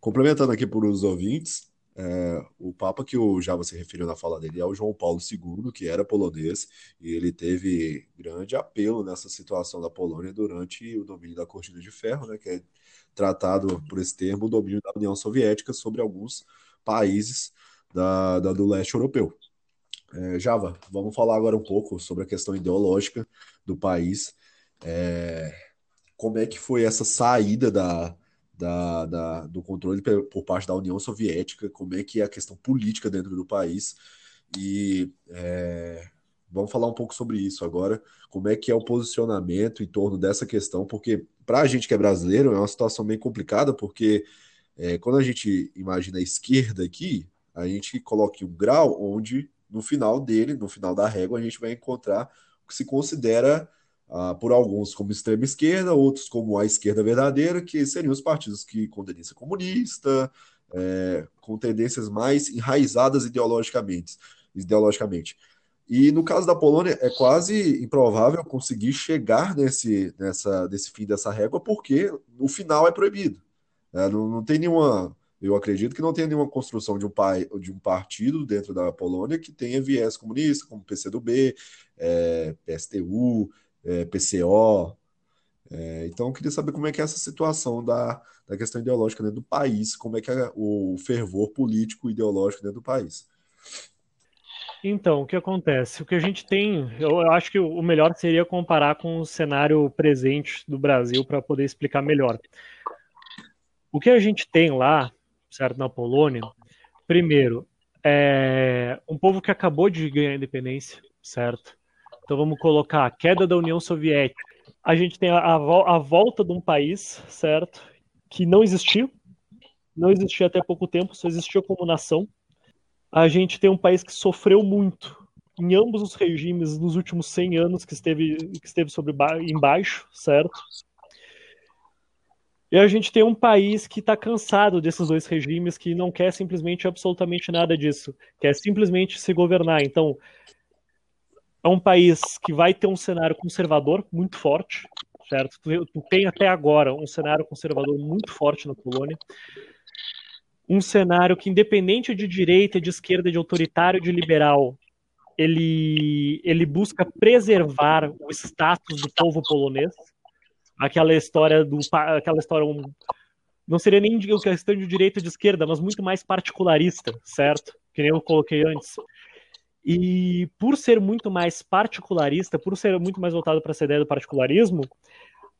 Complementando aqui para os ouvintes, é, o Papa que o, já você referiu na fala dele é o João Paulo II, que era polonês, e ele teve grande apelo nessa situação da Polônia durante o domínio da Cortina de Ferro, né, que é tratado por esse termo o domínio da União Soviética sobre alguns países da, da do leste europeu. É, Java, vamos falar agora um pouco sobre a questão ideológica do país. É, como é que foi essa saída da, da, da, do controle por parte da União Soviética, como é que é a questão política dentro do país. E é, vamos falar um pouco sobre isso agora, como é que é o posicionamento em torno dessa questão, porque para a gente que é brasileiro é uma situação bem complicada, porque é, quando a gente imagina a esquerda aqui, a gente coloca um grau onde no final dele, no final da régua, a gente vai encontrar o que se considera uh, por alguns como extrema esquerda, outros como a esquerda verdadeira, que seriam os partidos que com tendência comunista, é, com tendências mais enraizadas ideologicamente. ideologicamente. E no caso da Polônia, é quase improvável conseguir chegar nesse, nessa, nesse fim dessa régua, porque o final é proibido. É, não, não tem nenhuma. Eu acredito que não tenha nenhuma construção de um, pai, de um partido dentro da Polônia que tenha viés comunista, como PCdoB, é, PSTU, é, PCO. É, então, eu queria saber como é que é essa situação da, da questão ideológica dentro do país, como é que é o fervor político ideológico dentro do país. Então, o que acontece? O que a gente tem, eu acho que o melhor seria comparar com o cenário presente do Brasil para poder explicar melhor. O que a gente tem lá, certo, na Polônia, primeiro, é um povo que acabou de ganhar a independência, certo? Então vamos colocar a queda da União Soviética. A gente tem a, a, a volta de um país, certo? Que não existiu. Não existia até pouco tempo, só existia como nação. A gente tem um país que sofreu muito em ambos os regimes nos últimos 100 anos que esteve, que esteve sobre embaixo, certo? E a gente tem um país que está cansado desses dois regimes, que não quer simplesmente absolutamente nada disso, quer simplesmente se governar. Então, é um país que vai ter um cenário conservador muito forte, certo? Tu, tem até agora um cenário conservador muito forte na Polônia. um cenário que, independente de direita, de esquerda, de autoritário, de liberal, ele, ele busca preservar o status do povo polonês. Aquela história do aquela história um, não seria nem questão de direita de esquerda, mas muito mais particularista, certo? Que nem eu coloquei antes. E por ser muito mais particularista, por ser muito mais voltado para essa ideia do particularismo,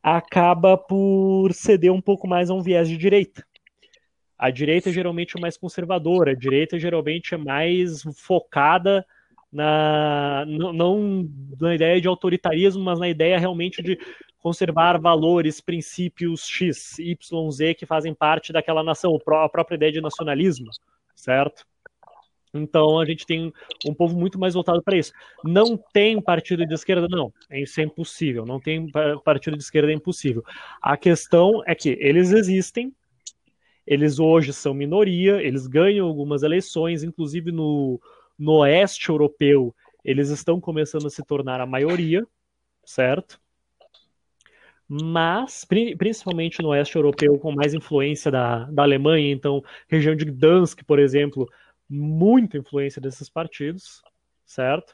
acaba por ceder um pouco mais a um viés de direita. A direita é geralmente mais conservadora, a direita geralmente é mais focada na não na ideia de autoritarismo, mas na ideia realmente de conservar valores, princípios X, Y, Z que fazem parte daquela nação, a própria ideia de nacionalismo, certo? Então a gente tem um povo muito mais voltado para isso. Não tem partido de esquerda, não. Isso é impossível. Não tem partido de esquerda, é impossível. A questão é que eles existem, eles hoje são minoria, eles ganham algumas eleições, inclusive no, no oeste europeu, eles estão começando a se tornar a maioria, certo? Mas, principalmente no oeste europeu, com mais influência da, da Alemanha, então, região de Gdansk, por exemplo, muita influência desses partidos, certo?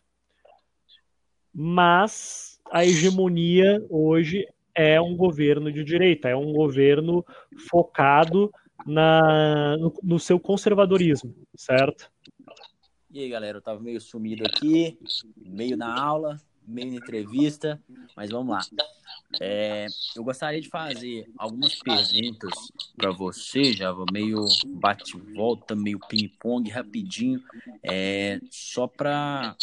Mas a hegemonia hoje é um governo de direita, é um governo focado na, no, no seu conservadorismo, certo? E aí, galera, eu tava meio sumido aqui, meio na aula, meio na entrevista, mas vamos lá. É, eu gostaria de fazer algumas perguntas para você, Java, meio bate-volta, meio ping-pong, rapidinho, é, só para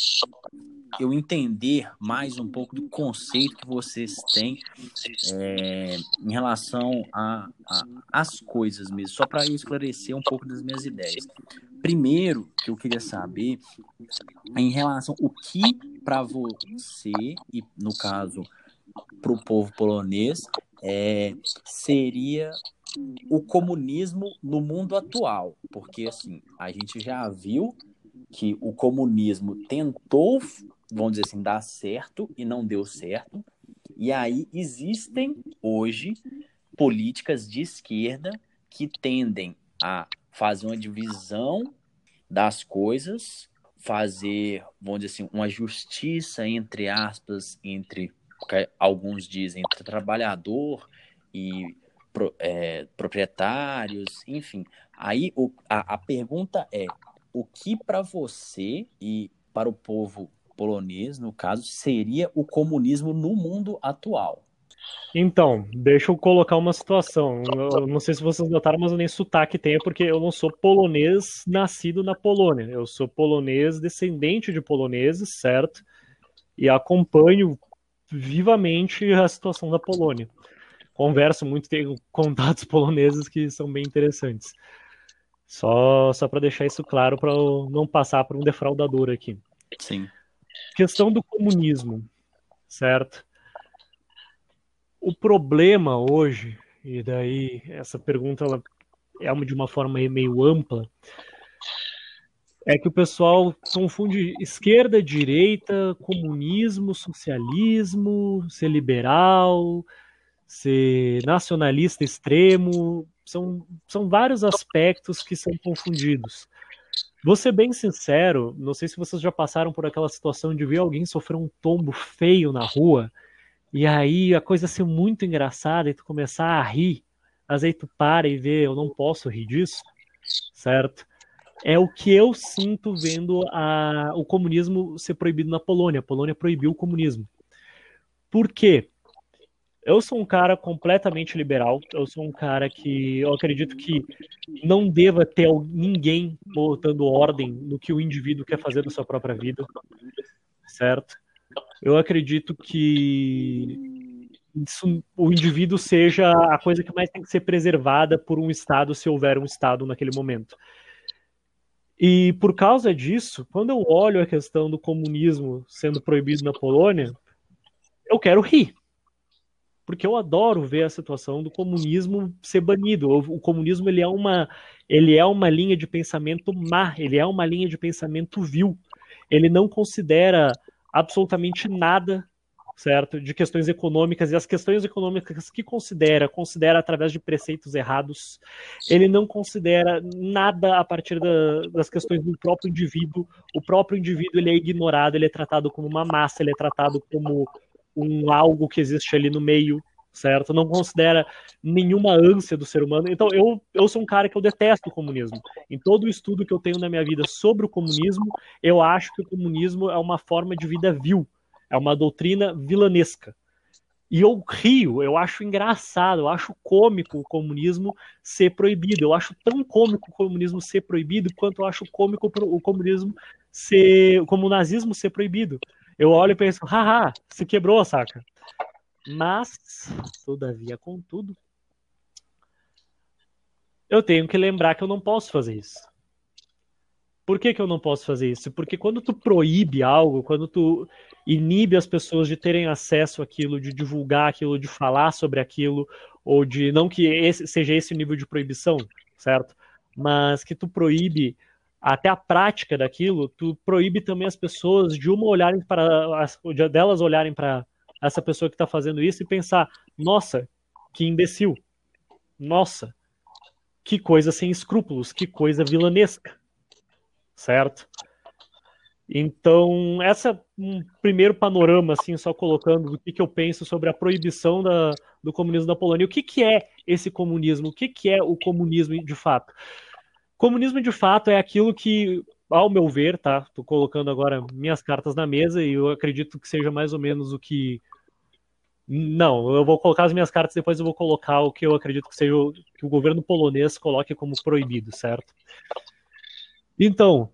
eu entender mais um pouco do conceito que vocês têm é, em relação às coisas mesmo, só para eu esclarecer um pouco das minhas ideias. Primeiro, que eu queria saber é em relação o que para você e no caso para o povo polonês é, seria o comunismo no mundo atual, porque assim a gente já viu que o comunismo tentou, vamos dizer assim, dar certo e não deu certo, e aí existem hoje políticas de esquerda que tendem a fazer uma divisão das coisas, fazer, vamos dizer assim, uma justiça entre aspas entre alguns dizem entre trabalhador e é, proprietários, enfim. Aí o, a, a pergunta é: o que para você e para o povo polonês, no caso, seria o comunismo no mundo atual? Então, deixa eu colocar uma situação. Eu não sei se vocês notaram, mas eu nem sotaque tenho, porque eu não sou polonês nascido na Polônia. Eu sou polonês descendente de poloneses, certo? E acompanho vivamente a situação da Polônia. Converso muito, tenho contatos poloneses que são bem interessantes. Só, só para deixar isso claro, para não passar por um defraudador aqui. Sim. Questão do comunismo, certo? O problema hoje, e daí essa pergunta ela é de uma forma meio ampla, é que o pessoal confunde esquerda, direita, comunismo, socialismo, ser liberal, ser nacionalista extremo. São, são vários aspectos que são confundidos. Vou ser bem sincero, não sei se vocês já passaram por aquela situação de ver alguém sofrer um tombo feio na rua, e aí a coisa ser muito engraçada e tu começar a rir, mas aí tu para e vê, eu não posso rir disso, certo? é o que eu sinto vendo a, o comunismo ser proibido na Polônia. A Polônia proibiu o comunismo. Por quê? Eu sou um cara completamente liberal. Eu sou um cara que eu acredito que não deva ter ninguém botando ordem no que o indivíduo quer fazer da sua própria vida, certo? Eu acredito que isso, o indivíduo seja a coisa que mais tem que ser preservada por um Estado, se houver um Estado naquele momento. E por causa disso, quando eu olho a questão do comunismo sendo proibido na Polônia, eu quero rir. Porque eu adoro ver a situação do comunismo ser banido. O comunismo ele é uma, ele é uma linha de pensamento má, ele é uma linha de pensamento vil. Ele não considera absolutamente nada certo? De questões econômicas e as questões econômicas que considera, considera através de preceitos errados. Ele não considera nada a partir da, das questões do próprio indivíduo. O próprio indivíduo ele é ignorado, ele é tratado como uma massa, ele é tratado como um algo que existe ali no meio, certo? Não considera nenhuma ânsia do ser humano. Então, eu, eu sou um cara que eu detesto o comunismo. Em todo o estudo que eu tenho na minha vida sobre o comunismo, eu acho que o comunismo é uma forma de vida vil é uma doutrina vilanesca. E eu rio, eu acho engraçado, eu acho cômico o comunismo ser proibido. Eu acho tão cômico o comunismo ser proibido quanto eu acho cômico o comunismo ser. como o nazismo ser proibido. Eu olho e penso, haha, se quebrou, saca? Mas, todavia, contudo, eu tenho que lembrar que eu não posso fazer isso. Por que, que eu não posso fazer isso? Porque quando tu proíbe algo, quando tu inibe as pessoas de terem acesso àquilo, de divulgar aquilo, de falar sobre aquilo, ou de não que esse, seja esse o nível de proibição, certo? Mas que tu proíbe até a prática daquilo, tu proíbe também as pessoas de uma olharem para de delas olharem para essa pessoa que está fazendo isso e pensar, nossa, que imbecil, nossa, que coisa sem escrúpulos, que coisa vilanesca certo? Então, essa é um primeiro panorama, assim, só colocando o que, que eu penso sobre a proibição da, do comunismo da Polônia. O que, que é esse comunismo? O que, que é o comunismo de fato? Comunismo de fato é aquilo que, ao meu ver, tá? Estou colocando agora minhas cartas na mesa e eu acredito que seja mais ou menos o que. Não, eu vou colocar as minhas cartas depois eu vou colocar o que eu acredito que seja o, que o governo polonês coloque como proibido, certo? Então,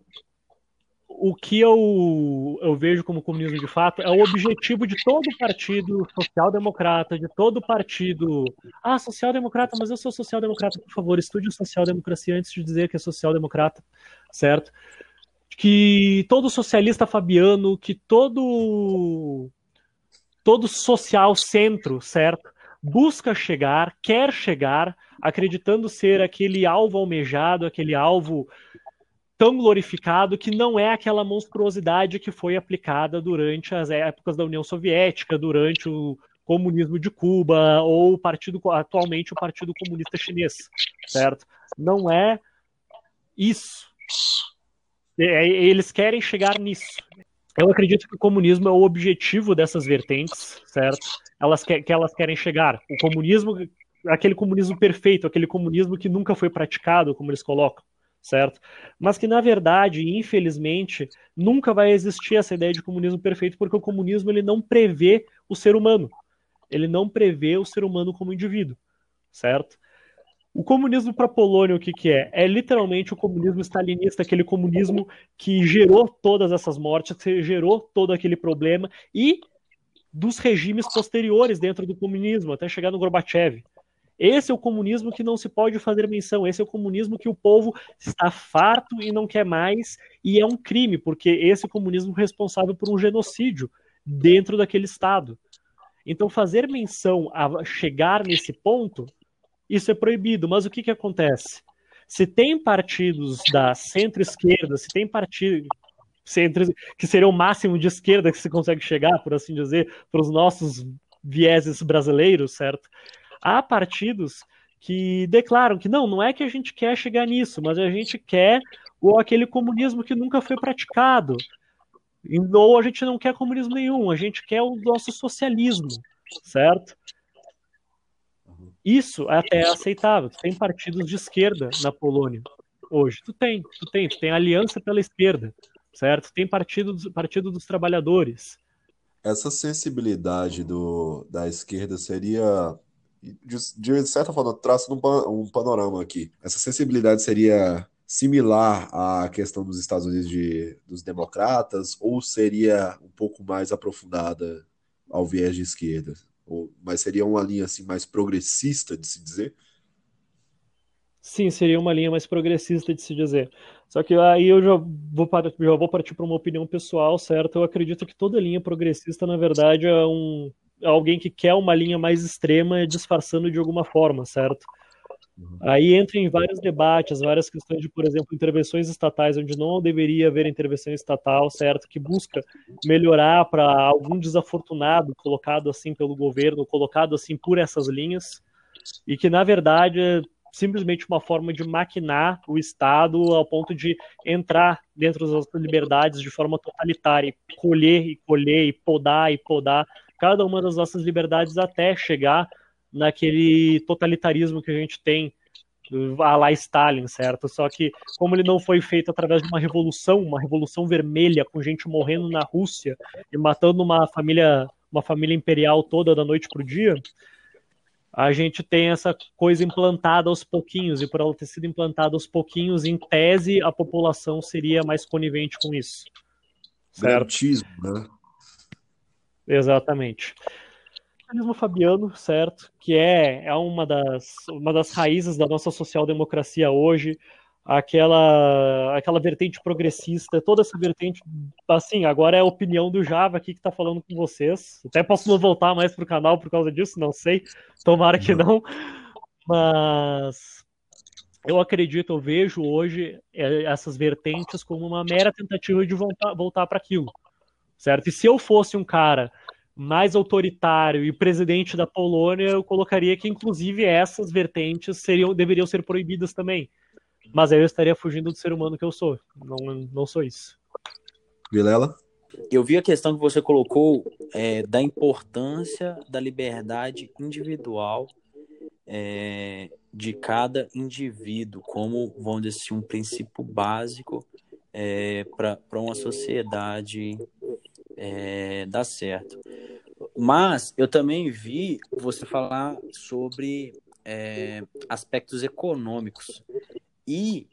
o que eu, eu vejo como comunismo de fato é o objetivo de todo partido social-democrata, de todo partido. Ah, social-democrata, mas eu sou social-democrata, por favor, estude social-democracia antes de dizer que é social-democrata, certo? Que todo socialista fabiano, que todo todo social centro, certo? Busca chegar, quer chegar, acreditando ser aquele alvo almejado, aquele alvo tão glorificado que não é aquela monstruosidade que foi aplicada durante as épocas da União Soviética, durante o comunismo de Cuba ou o partido atualmente o Partido Comunista Chinês, certo? Não é isso. É, eles querem chegar nisso. Eu acredito que o comunismo é o objetivo dessas vertentes, certo? Elas que, que elas querem chegar. O comunismo, aquele comunismo perfeito, aquele comunismo que nunca foi praticado, como eles colocam certo? Mas que na verdade, infelizmente, nunca vai existir essa ideia de comunismo perfeito, porque o comunismo ele não prevê o ser humano. Ele não prevê o ser humano como indivíduo, certo? O comunismo para a Polônia, o que, que é? É literalmente o comunismo stalinista, aquele comunismo que gerou todas essas mortes, que gerou todo aquele problema, e dos regimes posteriores dentro do comunismo, até chegar no Gorbachev, esse é o comunismo que não se pode fazer menção. Esse é o comunismo que o povo está farto e não quer mais, e é um crime, porque esse é o comunismo responsável por um genocídio dentro daquele Estado. Então, fazer menção a chegar nesse ponto, isso é proibido. Mas o que, que acontece? Se tem partidos da centro-esquerda, se tem partidos que seria o máximo de esquerda que se consegue chegar, por assim dizer, para os nossos vieses brasileiros, certo? há partidos que declaram que não, não é que a gente quer chegar nisso, mas a gente quer ou aquele comunismo que nunca foi praticado. Ou a gente não quer comunismo nenhum, a gente quer o nosso socialismo, certo? Isso até é aceitável. Tem partidos de esquerda na Polônia hoje. Tu tem, tu tem, tu tem aliança pela esquerda, certo? Tem partido, partido dos trabalhadores. Essa sensibilidade do, da esquerda seria de, de certa forma, traça um, um panorama aqui. Essa sensibilidade seria similar à questão dos Estados Unidos de, dos democratas ou seria um pouco mais aprofundada ao viés de esquerda? Ou, mas seria uma linha assim mais progressista de se dizer? Sim, seria uma linha mais progressista de se dizer. Só que aí eu já vou, já vou partir para uma opinião pessoal, certo? Eu acredito que toda linha progressista, na verdade, é um, alguém que quer uma linha mais extrema disfarçando de alguma forma, certo? Aí entra em vários debates, várias questões de, por exemplo, intervenções estatais, onde não deveria haver intervenção estatal, certo? Que busca melhorar para algum desafortunado colocado assim pelo governo, colocado assim por essas linhas, e que na verdade é simplesmente uma forma de maquinar o Estado ao ponto de entrar dentro das liberdades de forma totalitária, e colher e colher, e podar e podar cada uma das nossas liberdades até chegar naquele totalitarismo que a gente tem a lá Stalin, certo? Só que como ele não foi feito através de uma revolução, uma revolução vermelha com gente morrendo na Rússia e matando uma família, uma família imperial toda da noite pro dia, a gente tem essa coisa implantada aos pouquinhos e por ela ter sido implantada aos pouquinhos, em tese a população seria mais conivente com isso. Certo? né? Exatamente capitalismo fabiano, certo? Que é, é uma, das, uma das raízes da nossa social-democracia hoje, aquela, aquela vertente progressista, toda essa vertente, assim, agora é a opinião do Java aqui que está falando com vocês. Até posso não voltar mais pro canal por causa disso, não sei. Tomara que não. Mas eu acredito, eu vejo hoje é, essas vertentes como uma mera tentativa de voltar, voltar para aquilo, certo? E se eu fosse um cara mais autoritário e presidente da Polônia, eu colocaria que, inclusive, essas vertentes seriam, deveriam ser proibidas também. Mas aí eu estaria fugindo do ser humano que eu sou. Não, não sou isso. Vilela? Eu vi a questão que você colocou é, da importância da liberdade individual é, de cada indivíduo, como, vamos dizer assim, um princípio básico é, para uma sociedade é, dar certo. Mas eu também vi você falar sobre é, aspectos econômicos. E,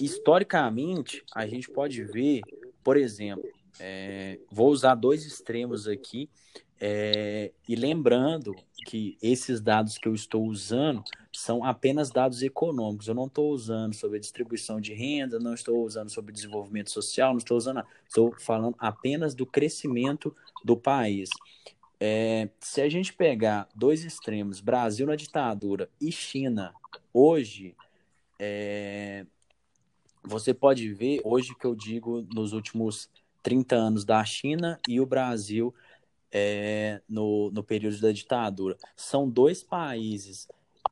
historicamente, a gente pode ver, por exemplo, é, vou usar dois extremos aqui, é, e lembrando que esses dados que eu estou usando são apenas dados econômicos. Eu não estou usando sobre a distribuição de renda, não estou usando sobre desenvolvimento social, não estou usando. Estou falando apenas do crescimento do país. É, se a gente pegar dois extremos, Brasil na ditadura e China, hoje, é, você pode ver, hoje que eu digo, nos últimos 30 anos da China e o Brasil é, no, no período da ditadura. São dois países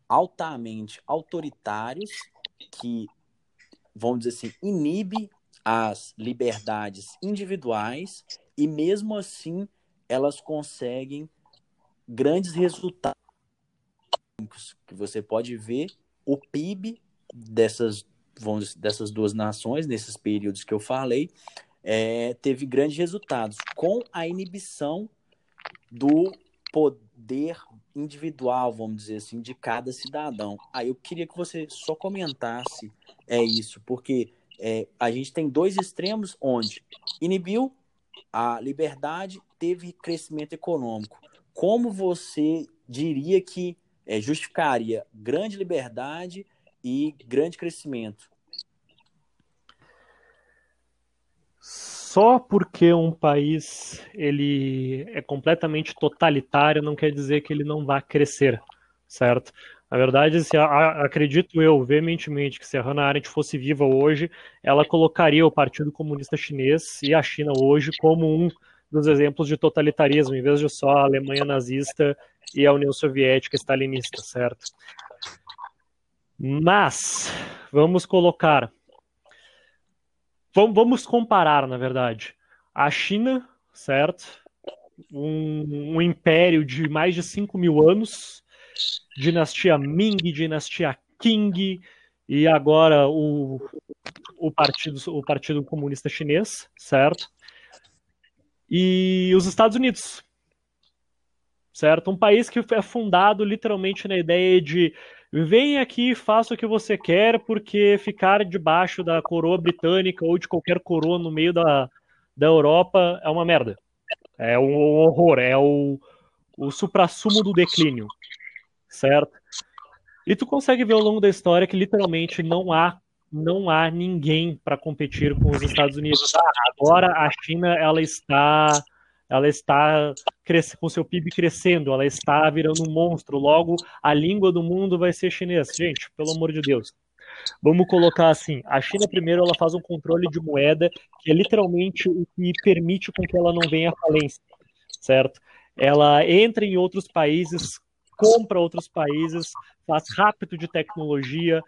altamente autoritários que, vamos dizer assim, inibe as liberdades individuais e mesmo assim elas conseguem grandes resultados que você pode ver o PIB dessas vamos, dessas duas nações nesses períodos que eu falei é, teve grandes resultados com a inibição do poder individual, vamos dizer assim, de cada cidadão. Aí eu queria que você só comentasse é isso, porque é, a gente tem dois extremos onde inibiu a liberdade, teve crescimento econômico. Como você diria que é, justificaria grande liberdade e grande crescimento? Só porque um país ele é completamente totalitário não quer dizer que ele não vá crescer, certo? Na verdade, se a, acredito eu veementemente que se a Hannah Arendt fosse viva hoje, ela colocaria o Partido Comunista Chinês e a China hoje como um dos exemplos de totalitarismo, em vez de só a Alemanha nazista e a União Soviética stalinista, certo? Mas vamos colocar Vamos comparar, na verdade. A China, certo? Um, um império de mais de 5 mil anos, dinastia Ming, dinastia Qing, e agora o, o, partido, o Partido Comunista Chinês, certo? E os Estados Unidos, certo? Um país que é fundado literalmente na ideia de Vem aqui e faça o que você quer, porque ficar debaixo da coroa britânica ou de qualquer coroa no meio da, da Europa é uma merda. É um horror, é o, o suprassumo do declínio, certo? E tu consegue ver ao longo da história que literalmente não há não há ninguém para competir com os Estados Unidos. agora a China ela está ela está com seu PIB crescendo, ela está virando um monstro, logo a língua do mundo vai ser chinês. Gente, pelo amor de Deus. Vamos colocar assim, a China primeiro ela faz um controle de moeda que é literalmente o que permite com que ela não venha à falência, certo? Ela entra em outros países, compra outros países, faz rápido de tecnologia,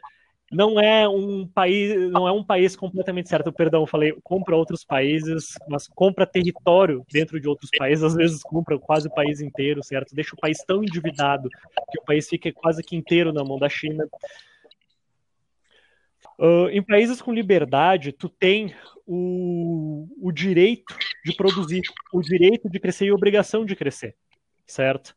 não é um país, não é um país completamente certo. Perdão, falei, compra outros países, mas compra território dentro de outros países, às vezes compra quase o país inteiro, certo? Deixa o país tão endividado que o país fica quase que inteiro na mão da China. Uh, em países com liberdade, tu tem o, o direito de produzir, o direito de crescer e a obrigação de crescer, certo?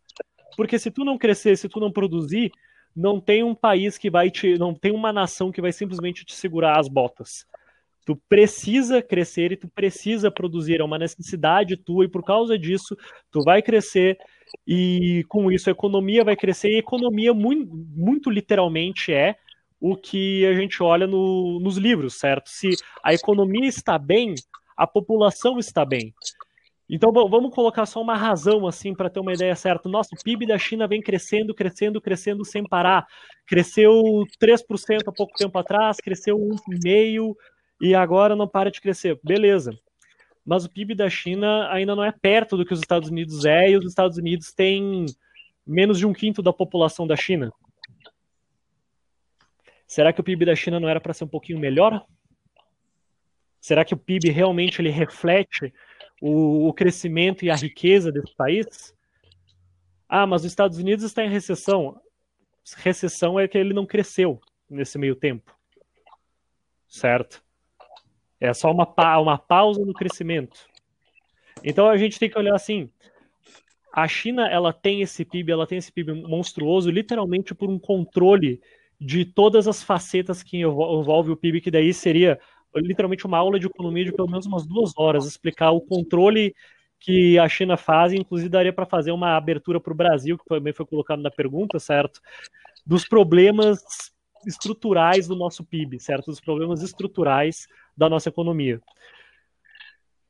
Porque se tu não crescer, se tu não produzir, não tem um país que vai te. não tem uma nação que vai simplesmente te segurar as botas. Tu precisa crescer e tu precisa produzir, é uma necessidade tua, e por causa disso, tu vai crescer, e com isso a economia vai crescer, e economia, muito, muito literalmente, é o que a gente olha no, nos livros, certo? Se a economia está bem, a população está bem. Então vamos colocar só uma razão assim para ter uma ideia certa. Nosso PIB da China vem crescendo, crescendo, crescendo sem parar. Cresceu 3% há pouco tempo atrás, cresceu 1,5% e agora não para de crescer. Beleza. Mas o PIB da China ainda não é perto do que os Estados Unidos é, e os Estados Unidos têm menos de um quinto da população da China. Será que o PIB da China não era para ser um pouquinho melhor? Será que o PIB realmente ele reflete o, o crescimento e a riqueza desse país. Ah, mas os Estados Unidos está em recessão. Recessão é que ele não cresceu nesse meio tempo. Certo? É só uma, pa uma pausa no crescimento. Então a gente tem que olhar assim. A China ela tem esse PIB, ela tem esse PIB monstruoso, literalmente por um controle de todas as facetas que envolve o PIB, que daí seria literalmente uma aula de economia de pelo menos umas duas horas, explicar o controle que a China faz, inclusive daria para fazer uma abertura para o Brasil, que também foi colocado na pergunta, certo? Dos problemas estruturais do nosso PIB, certo? Dos problemas estruturais da nossa economia.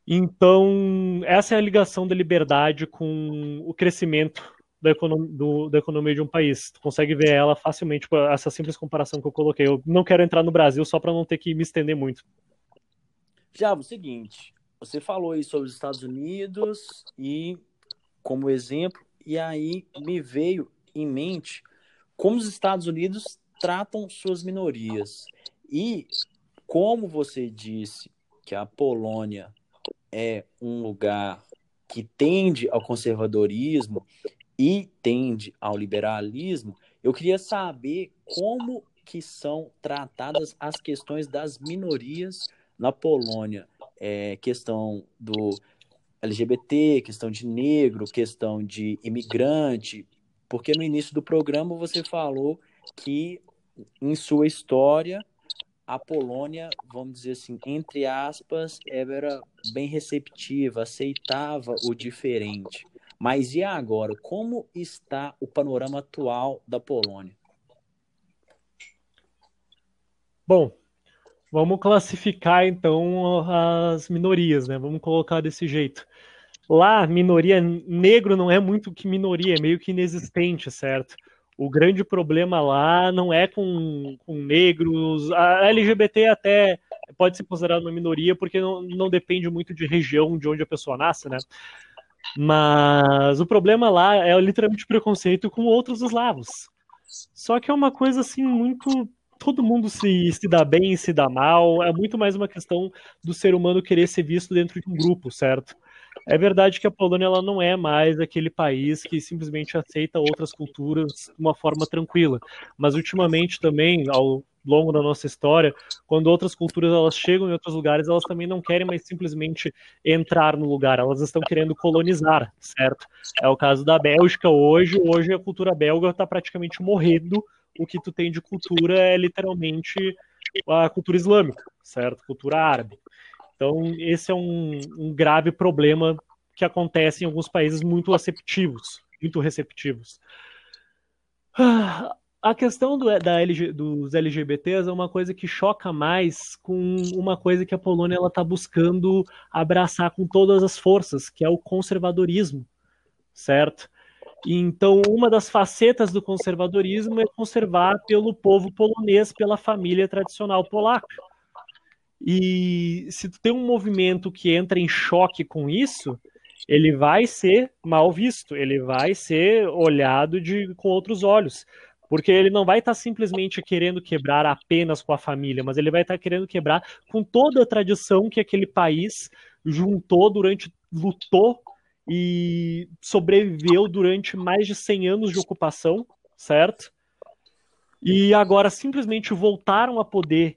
Então, essa é a ligação da liberdade com o crescimento da, economia, do, da economia de um país. Tu consegue ver ela facilmente com essa simples comparação que eu coloquei. Eu não quero entrar no Brasil só para não ter que me estender muito. Já, o seguinte, você falou aí sobre os Estados Unidos e como exemplo, e aí me veio em mente como os Estados Unidos tratam suas minorias. E como você disse que a Polônia é um lugar que tende ao conservadorismo e tende ao liberalismo, eu queria saber como que são tratadas as questões das minorias na Polônia. É, questão do LGBT, questão de negro, questão de imigrante, porque no início do programa você falou que em sua história a Polônia, vamos dizer assim, entre aspas, era bem receptiva, aceitava o diferente. Mas e agora? Como está o panorama atual da Polônia? Bom, vamos classificar então as minorias, né? Vamos colocar desse jeito. Lá, minoria negro não é muito que minoria, é meio que inexistente, certo? O grande problema lá não é com, com negros. A LGBT até pode ser considerada uma minoria porque não, não depende muito de região de onde a pessoa nasce, né? Mas o problema lá é literalmente preconceito com outros eslavos. Só que é uma coisa assim muito. Todo mundo se, se dá bem, se dá mal. É muito mais uma questão do ser humano querer ser visto dentro de um grupo, certo? É verdade que a Polônia ela não é mais aquele país que simplesmente aceita outras culturas de uma forma tranquila. Mas ultimamente também, ao longo da nossa história, quando outras culturas elas chegam em outros lugares, elas também não querem mais simplesmente entrar no lugar, elas estão querendo colonizar, certo? É o caso da Bélgica hoje, hoje a cultura belga está praticamente morrendo, o que tu tem de cultura é literalmente a cultura islâmica, certo? Cultura árabe. Então, esse é um, um grave problema que acontece em alguns países muito receptivos, muito receptivos. A questão do, da LG, dos LGBTs é uma coisa que choca mais com uma coisa que a Polônia está buscando abraçar com todas as forças, que é o conservadorismo, certo? Então, uma das facetas do conservadorismo é conservar pelo povo polonês, pela família tradicional polaca. E se tu tem um movimento que entra em choque com isso, ele vai ser mal visto, ele vai ser olhado de, com outros olhos. Porque ele não vai estar tá simplesmente querendo quebrar apenas com a família, mas ele vai estar tá querendo quebrar com toda a tradição que aquele país juntou durante, lutou e sobreviveu durante mais de 100 anos de ocupação, certo? E agora simplesmente voltaram a poder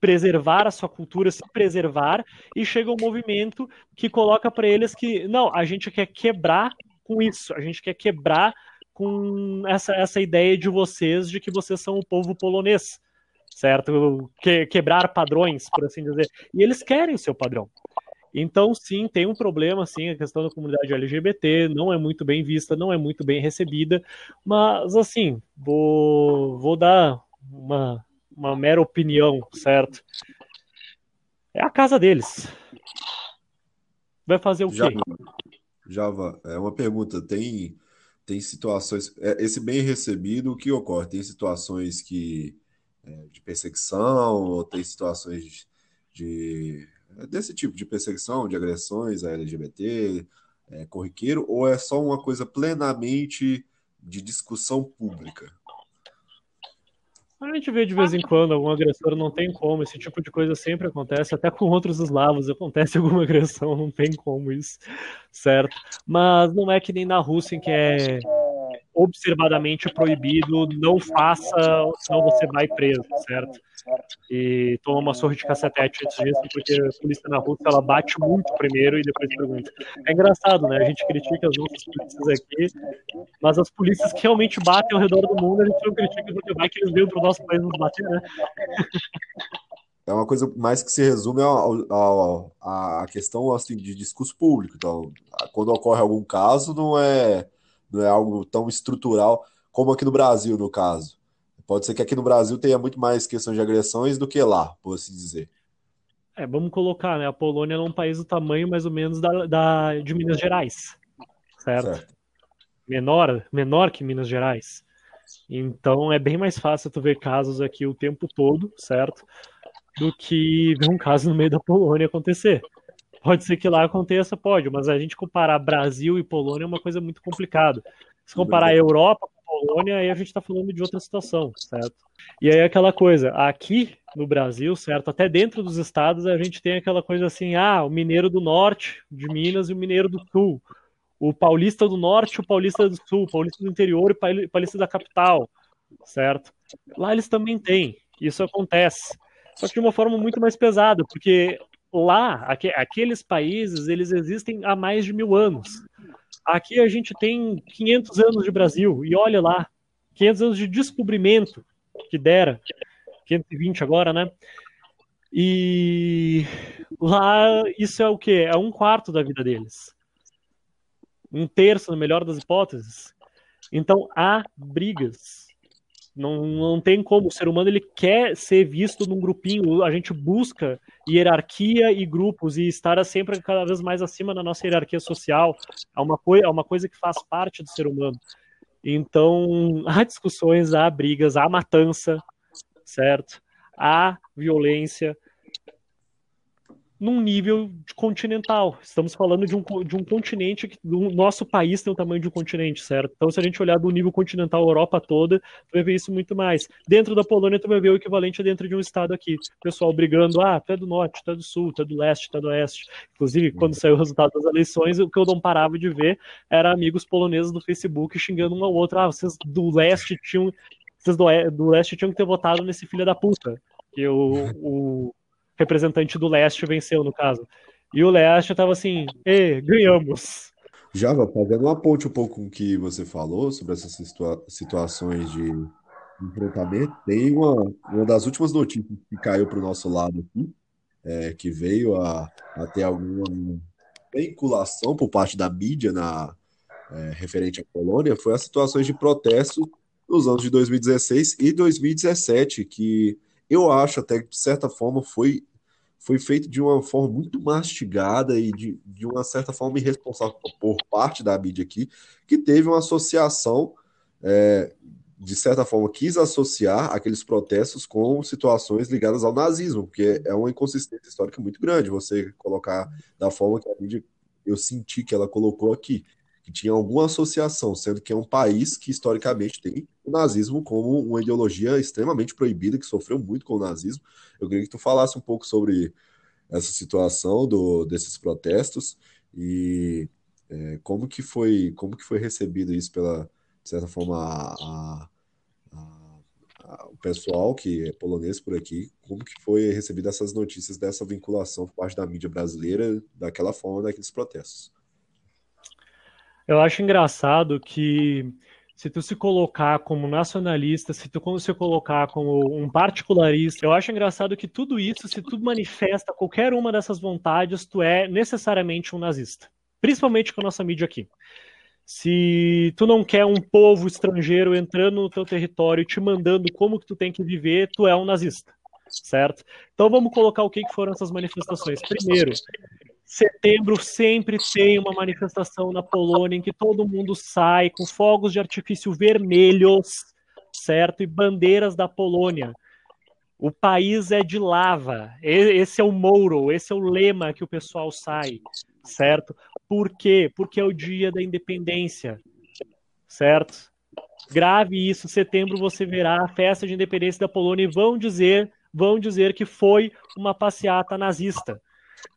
preservar a sua cultura, se preservar, e chega um movimento que coloca para eles que, não, a gente quer quebrar com isso, a gente quer quebrar com essa, essa ideia de vocês de que vocês são o povo polonês, certo? Que, quebrar padrões, por assim dizer. E eles querem o seu padrão. Então, sim, tem um problema, sim, a questão da comunidade LGBT não é muito bem vista, não é muito bem recebida, mas, assim, vou, vou dar uma, uma mera opinião, certo? É a casa deles. Vai fazer o Java, quê? Java, é uma pergunta, tem tem situações. É, esse bem recebido, o que ocorre? Tem situações que é, de perseguição, ou tem situações de, desse tipo de perseguição, de agressões a LGBT, é, corriqueiro, ou é só uma coisa plenamente de discussão pública? A gente vê de vez em quando algum agressor, não tem como, esse tipo de coisa sempre acontece, até com outros eslavos acontece alguma agressão, não tem como isso, certo? Mas não é que nem na Rússia, em que é observadamente proibido, não faça, senão você vai preso, certo? E toma uma sorte de cacetete antes disso, porque a polícia na Rússia ela bate muito primeiro e depois pergunta. É engraçado, né? A gente critica as nossas polícias aqui, mas as polícias que realmente batem ao redor do mundo, a gente não critica porque vai que eles veem para o nosso país nos bater, né? É uma coisa mais que se resume à questão assim, de discurso público. Então, quando ocorre algum caso, não é não é algo tão estrutural como aqui no Brasil, no caso. Pode ser que aqui no Brasil tenha muito mais questão de agressões do que lá, por assim dizer. É, vamos colocar, né? A Polônia é um país do tamanho mais ou menos da, da de Minas Gerais, certo? certo? Menor, menor que Minas Gerais. Então é bem mais fácil tu ver casos aqui o tempo todo, certo? Do que ver um caso no meio da Polônia acontecer. Pode ser que lá aconteça, pode, mas a gente comparar Brasil e Polônia é uma coisa muito complicada. Se comparar a Europa com Polônia, aí a gente está falando de outra situação, certo? E aí aquela coisa, aqui no Brasil, certo? Até dentro dos estados a gente tem aquela coisa assim, ah, o mineiro do norte de Minas e o mineiro do sul. O paulista do norte, o paulista do sul, o paulista do interior e o paulista da capital, certo? Lá eles também têm, isso acontece. Só que de uma forma muito mais pesada, porque lá, aqu aqueles países, eles existem há mais de mil anos. Aqui a gente tem 500 anos de Brasil, e olha lá, 500 anos de descobrimento que dera, 520 agora, né? E lá isso é o que? É um quarto da vida deles. Um terço, no melhor das hipóteses. Então há brigas não, não tem como. O ser humano ele quer ser visto num grupinho. A gente busca hierarquia e grupos e estar sempre cada vez mais acima da nossa hierarquia social. É uma, é uma coisa que faz parte do ser humano. Então, há discussões, há brigas, há matança, certo? Há violência, num nível continental. Estamos falando de um, de um continente que o nosso país tem o tamanho de um continente, certo? Então, se a gente olhar do nível continental, Europa toda, tu vai ver isso muito mais. Dentro da Polônia, tu vai ver o equivalente dentro de um estado aqui. Pessoal brigando, ah, tu é do norte, tu é do sul, tu é do leste, tu é do oeste. Inclusive, quando saiu o resultado das eleições, o que eu não parava de ver era amigos poloneses do Facebook xingando um ao outro. Ah, vocês do leste tinham. Vocês do, do leste tinham que ter votado nesse filho da puta. Que o, o representante do leste venceu, no caso. E o leste estava assim, e ganhamos. Java, fazendo uma ponte um pouco com o que você falou sobre essas situa situações de enfrentamento, tem uma, uma das últimas notícias que caiu para o nosso lado aqui, é, que veio a, a ter alguma vinculação por parte da mídia na, é, referente à Polônia, foi as situações de protesto nos anos de 2016 e 2017, que eu acho até que, de certa forma, foi, foi feito de uma forma muito mastigada e de, de uma certa forma irresponsável por parte da mídia aqui, que teve uma associação, é, de certa forma, quis associar aqueles protestos com situações ligadas ao nazismo, porque é uma inconsistência histórica muito grande você colocar da forma que a mídia eu senti que ela colocou aqui que tinha alguma associação, sendo que é um país que historicamente tem o nazismo como uma ideologia extremamente proibida, que sofreu muito com o nazismo. Eu queria que tu falasse um pouco sobre essa situação do, desses protestos e é, como que foi como que foi recebido isso pela de certa forma a, a, a, o pessoal que é polonês por aqui como que foi recebido essas notícias dessa vinculação por parte da mídia brasileira daquela forma daqueles protestos eu acho engraçado que se tu se colocar como nacionalista, se tu se colocar como um particularista, eu acho engraçado que tudo isso, se tu manifesta qualquer uma dessas vontades, tu é necessariamente um nazista. Principalmente com a nossa mídia aqui. Se tu não quer um povo estrangeiro entrando no teu território e te mandando como que tu tem que viver, tu é um nazista, certo? Então vamos colocar o que foram essas manifestações. Primeiro, Setembro sempre tem uma manifestação na Polônia em que todo mundo sai com fogos de artifício vermelhos, certo? E bandeiras da Polônia. O país é de lava. Esse é o Mouro, esse é o lema que o pessoal sai, certo? Por quê? Porque é o dia da independência, certo? Grave isso, setembro você verá a festa de independência da Polônia e vão dizer, vão dizer que foi uma passeata nazista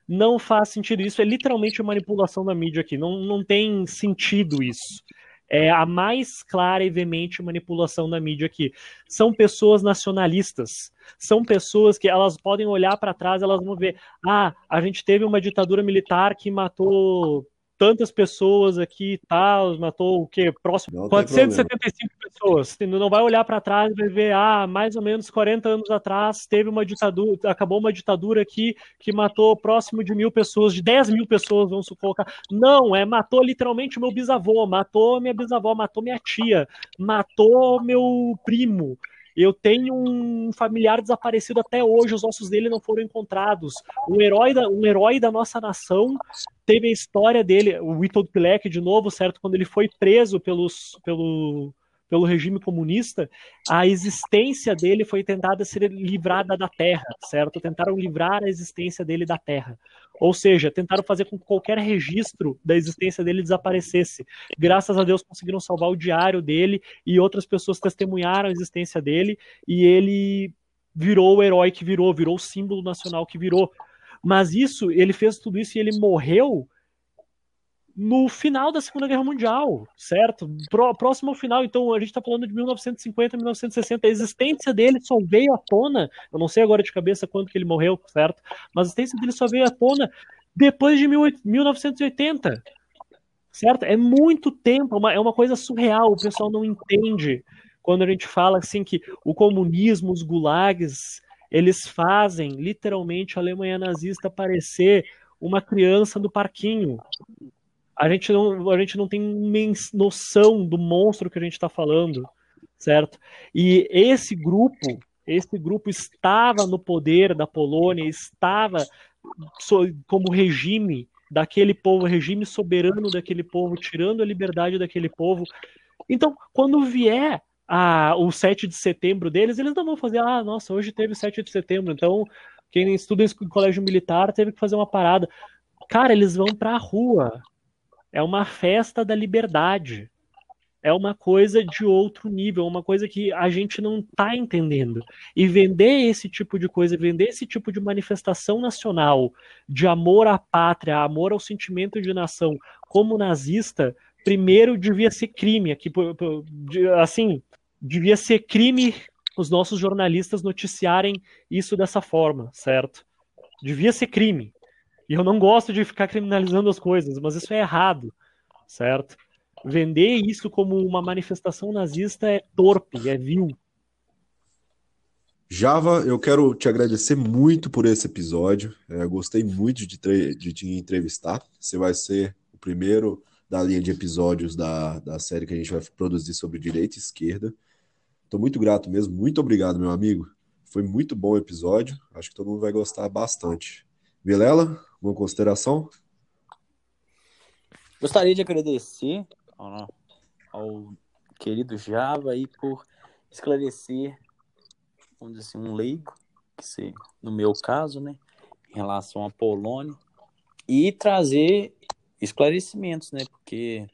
não faz sentido. Isso é literalmente manipulação da mídia aqui. Não, não tem sentido isso. É a mais clara e veemente manipulação da mídia aqui. São pessoas nacionalistas. São pessoas que elas podem olhar para trás, elas vão ver: ah, a gente teve uma ditadura militar que matou tantas pessoas aqui e tal, matou o quê? Próximo, não 475 pessoas. Não vai olhar para trás e vai ver, ah, mais ou menos 40 anos atrás teve uma ditadura, acabou uma ditadura aqui que matou próximo de mil pessoas, de 10 mil pessoas, vamos colocar. Não, é matou literalmente meu bisavô, matou minha bisavó, matou minha tia, matou meu primo. Eu tenho um familiar desaparecido até hoje, os ossos dele não foram encontrados. Um herói da, um herói da nossa nação teve a história dele, o Witold Pilek, de novo, certo? Quando ele foi preso pelos, pelo, pelo regime comunista, a existência dele foi tentada ser livrada da terra, certo? Tentaram livrar a existência dele da terra. Ou seja, tentaram fazer com que qualquer registro da existência dele desaparecesse. Graças a Deus conseguiram salvar o diário dele e outras pessoas testemunharam a existência dele e ele virou o herói que virou, virou o símbolo nacional que virou. Mas isso, ele fez tudo isso e ele morreu no final da Segunda Guerra Mundial, certo? próximo ao final, então a gente está falando de 1950, 1960. A existência dele só veio à tona, eu não sei agora de cabeça quando que ele morreu, certo? Mas a existência dele só veio à tona depois de 1980, certo? É muito tempo, é uma coisa surreal, o pessoal não entende quando a gente fala assim que o comunismo, os gulags, eles fazem literalmente a Alemanha nazista parecer uma criança do parquinho, a gente não, a gente não tem noção do monstro que a gente está falando, certo? E esse grupo, esse grupo estava no poder da Polônia, estava como regime daquele povo, regime soberano daquele povo, tirando a liberdade daquele povo. Então, quando vier a, o 7 de setembro deles, eles não vão fazer, ah, nossa, hoje teve 7 de setembro, então quem estuda em colégio militar teve que fazer uma parada. Cara, eles vão para a rua, é uma festa da liberdade. É uma coisa de outro nível, uma coisa que a gente não está entendendo. E vender esse tipo de coisa, vender esse tipo de manifestação nacional, de amor à pátria, amor ao sentimento de nação, como nazista, primeiro devia ser crime. Aqui, assim, devia ser crime os nossos jornalistas noticiarem isso dessa forma, certo? Devia ser crime. E eu não gosto de ficar criminalizando as coisas, mas isso é errado, certo? Vender isso como uma manifestação nazista é torpe, é vil. Java, eu quero te agradecer muito por esse episódio. É, gostei muito de, de te entrevistar. Você vai ser o primeiro da linha de episódios da, da série que a gente vai produzir sobre direita e esquerda. Tô muito grato mesmo. Muito obrigado, meu amigo. Foi muito bom o episódio. Acho que todo mundo vai gostar bastante. Vilela, uma consideração? Gostaria de agradecer ao, ao querido Java aí por esclarecer, vamos dizer assim, um leigo, que se, no meu caso, né, em relação à Polônia, e trazer esclarecimentos, né, porque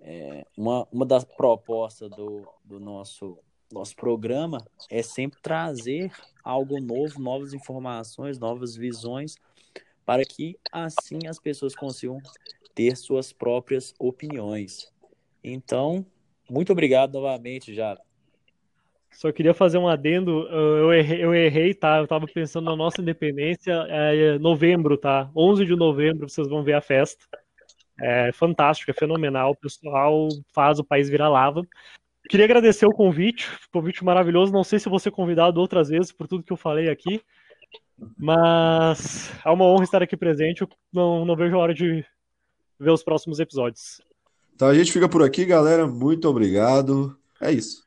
é, uma, uma das propostas do, do nosso, nosso programa é sempre trazer algo novo, novas informações, novas visões, para que assim as pessoas consigam ter suas próprias opiniões. Então, muito obrigado novamente, já. Só queria fazer um adendo. Eu errei, eu errei, tá? Eu tava pensando na nossa independência. É novembro, tá? 11 de novembro vocês vão ver a festa. É fantástico, é fenomenal. O pessoal faz o país virar lava. Queria agradecer o convite, convite maravilhoso. Não sei se ser convidado outras vezes por tudo que eu falei aqui, mas é uma honra estar aqui presente. Eu não, não vejo a hora de ver os próximos episódios. Então a gente fica por aqui, galera. Muito obrigado. É isso.